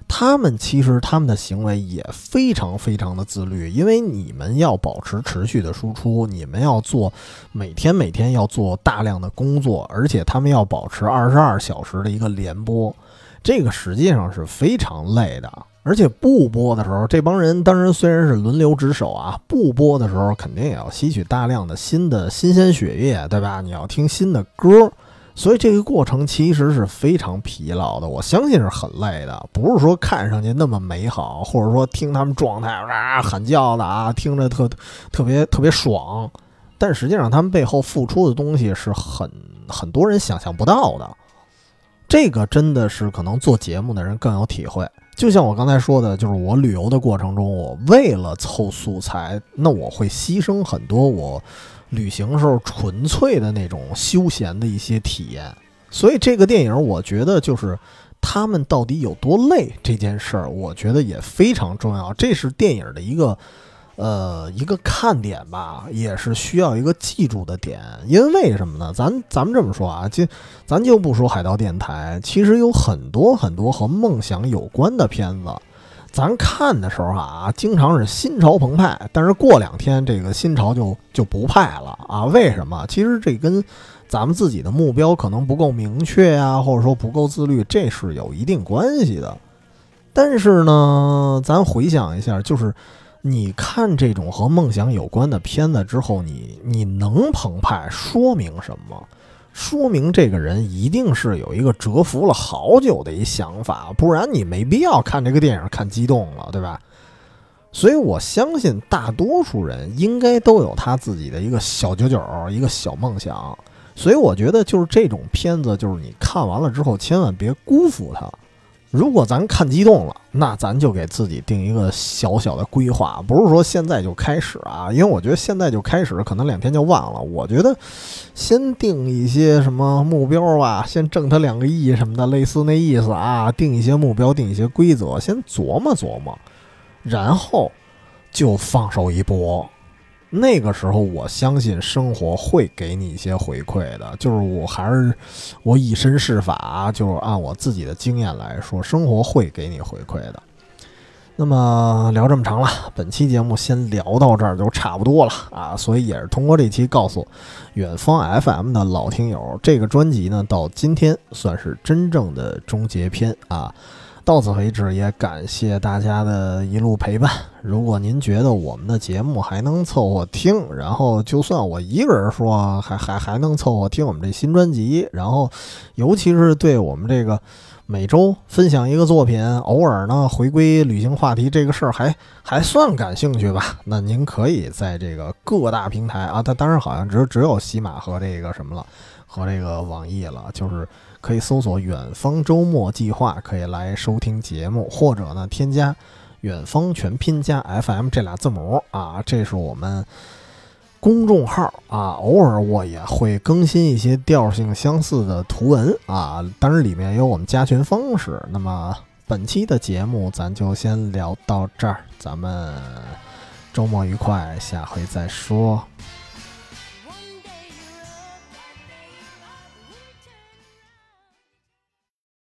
他们其实他们的行为也非常非常的自律，因为你们要保持持续的输出，你们要做每天每天要做大量的工作，而且他们要保持二十二小时的一个连播，这个实际上是非常累的。而且不播的时候，这帮人当然虽然是轮流值守啊，不播的时候肯定也要吸取大量的新的新鲜血液，对吧？你要听新的歌。所以这个过程其实是非常疲劳的，我相信是很累的，不是说看上去那么美好，或者说听他们状态啊喊叫的啊，听着特特别特别爽，但实际上他们背后付出的东西是很很多人想象不到的。这个真的是可能做节目的人更有体会。就像我刚才说的，就是我旅游的过程中，我为了凑素材，那我会牺牲很多我。旅行时候纯粹的那种休闲的一些体验，所以这个电影我觉得就是他们到底有多累这件事儿，我觉得也非常重要。这是电影的一个呃一个看点吧，也是需要一个记住的点。因为为什么呢？咱咱们这么说啊，就咱就不说海盗电台，其实有很多很多和梦想有关的片子。咱看的时候啊，经常是心潮澎湃，但是过两天这个心潮就就不派了啊？为什么？其实这跟咱们自己的目标可能不够明确呀，或者说不够自律，这是有一定关系的。但是呢，咱回想一下，就是你看这种和梦想有关的片子之后，你你能澎湃，说明什么？说明这个人一定是有一个蛰伏了好久的一想法，不然你没必要看这个电影看激动了，对吧？所以我相信大多数人应该都有他自己的一个小九九，一个小梦想。所以我觉得就是这种片子，就是你看完了之后千万别辜负它。如果咱看激动了，那咱就给自己定一个小小的规划，不是说现在就开始啊，因为我觉得现在就开始，可能两天就忘了。我觉得先定一些什么目标吧，先挣他两个亿什么的，类似那意思啊，定一些目标，定一些规则，先琢磨琢磨，然后就放手一搏。那个时候，我相信生活会给你一些回馈的。就是我还是我以身试法，就是按我自己的经验来说，生活会给你回馈的。那么聊这么长了，本期节目先聊到这儿就差不多了啊。所以也是通过这期告诉远方 FM 的老听友，这个专辑呢到今天算是真正的终结篇啊。到此为止，也感谢大家的一路陪伴。如果您觉得我们的节目还能凑合听，然后就算我一个人说，还还还能凑合听我们这新专辑，然后尤其是对我们这个每周分享一个作品，偶尔呢回归旅行话题这个事儿，还还算感兴趣吧？那您可以在这个各大平台啊，它当然好像只只有喜马和这个什么了，和这个网易了，就是。可以搜索“远方周末计划”，可以来收听节目，或者呢，添加“远方全拼加 FM” 这俩字母啊，这是我们公众号啊。偶尔我也会更新一些调性相似的图文啊，当然里面有我们加群方式。那么本期的节目咱就先聊到这儿，咱们周末愉快，下回再说。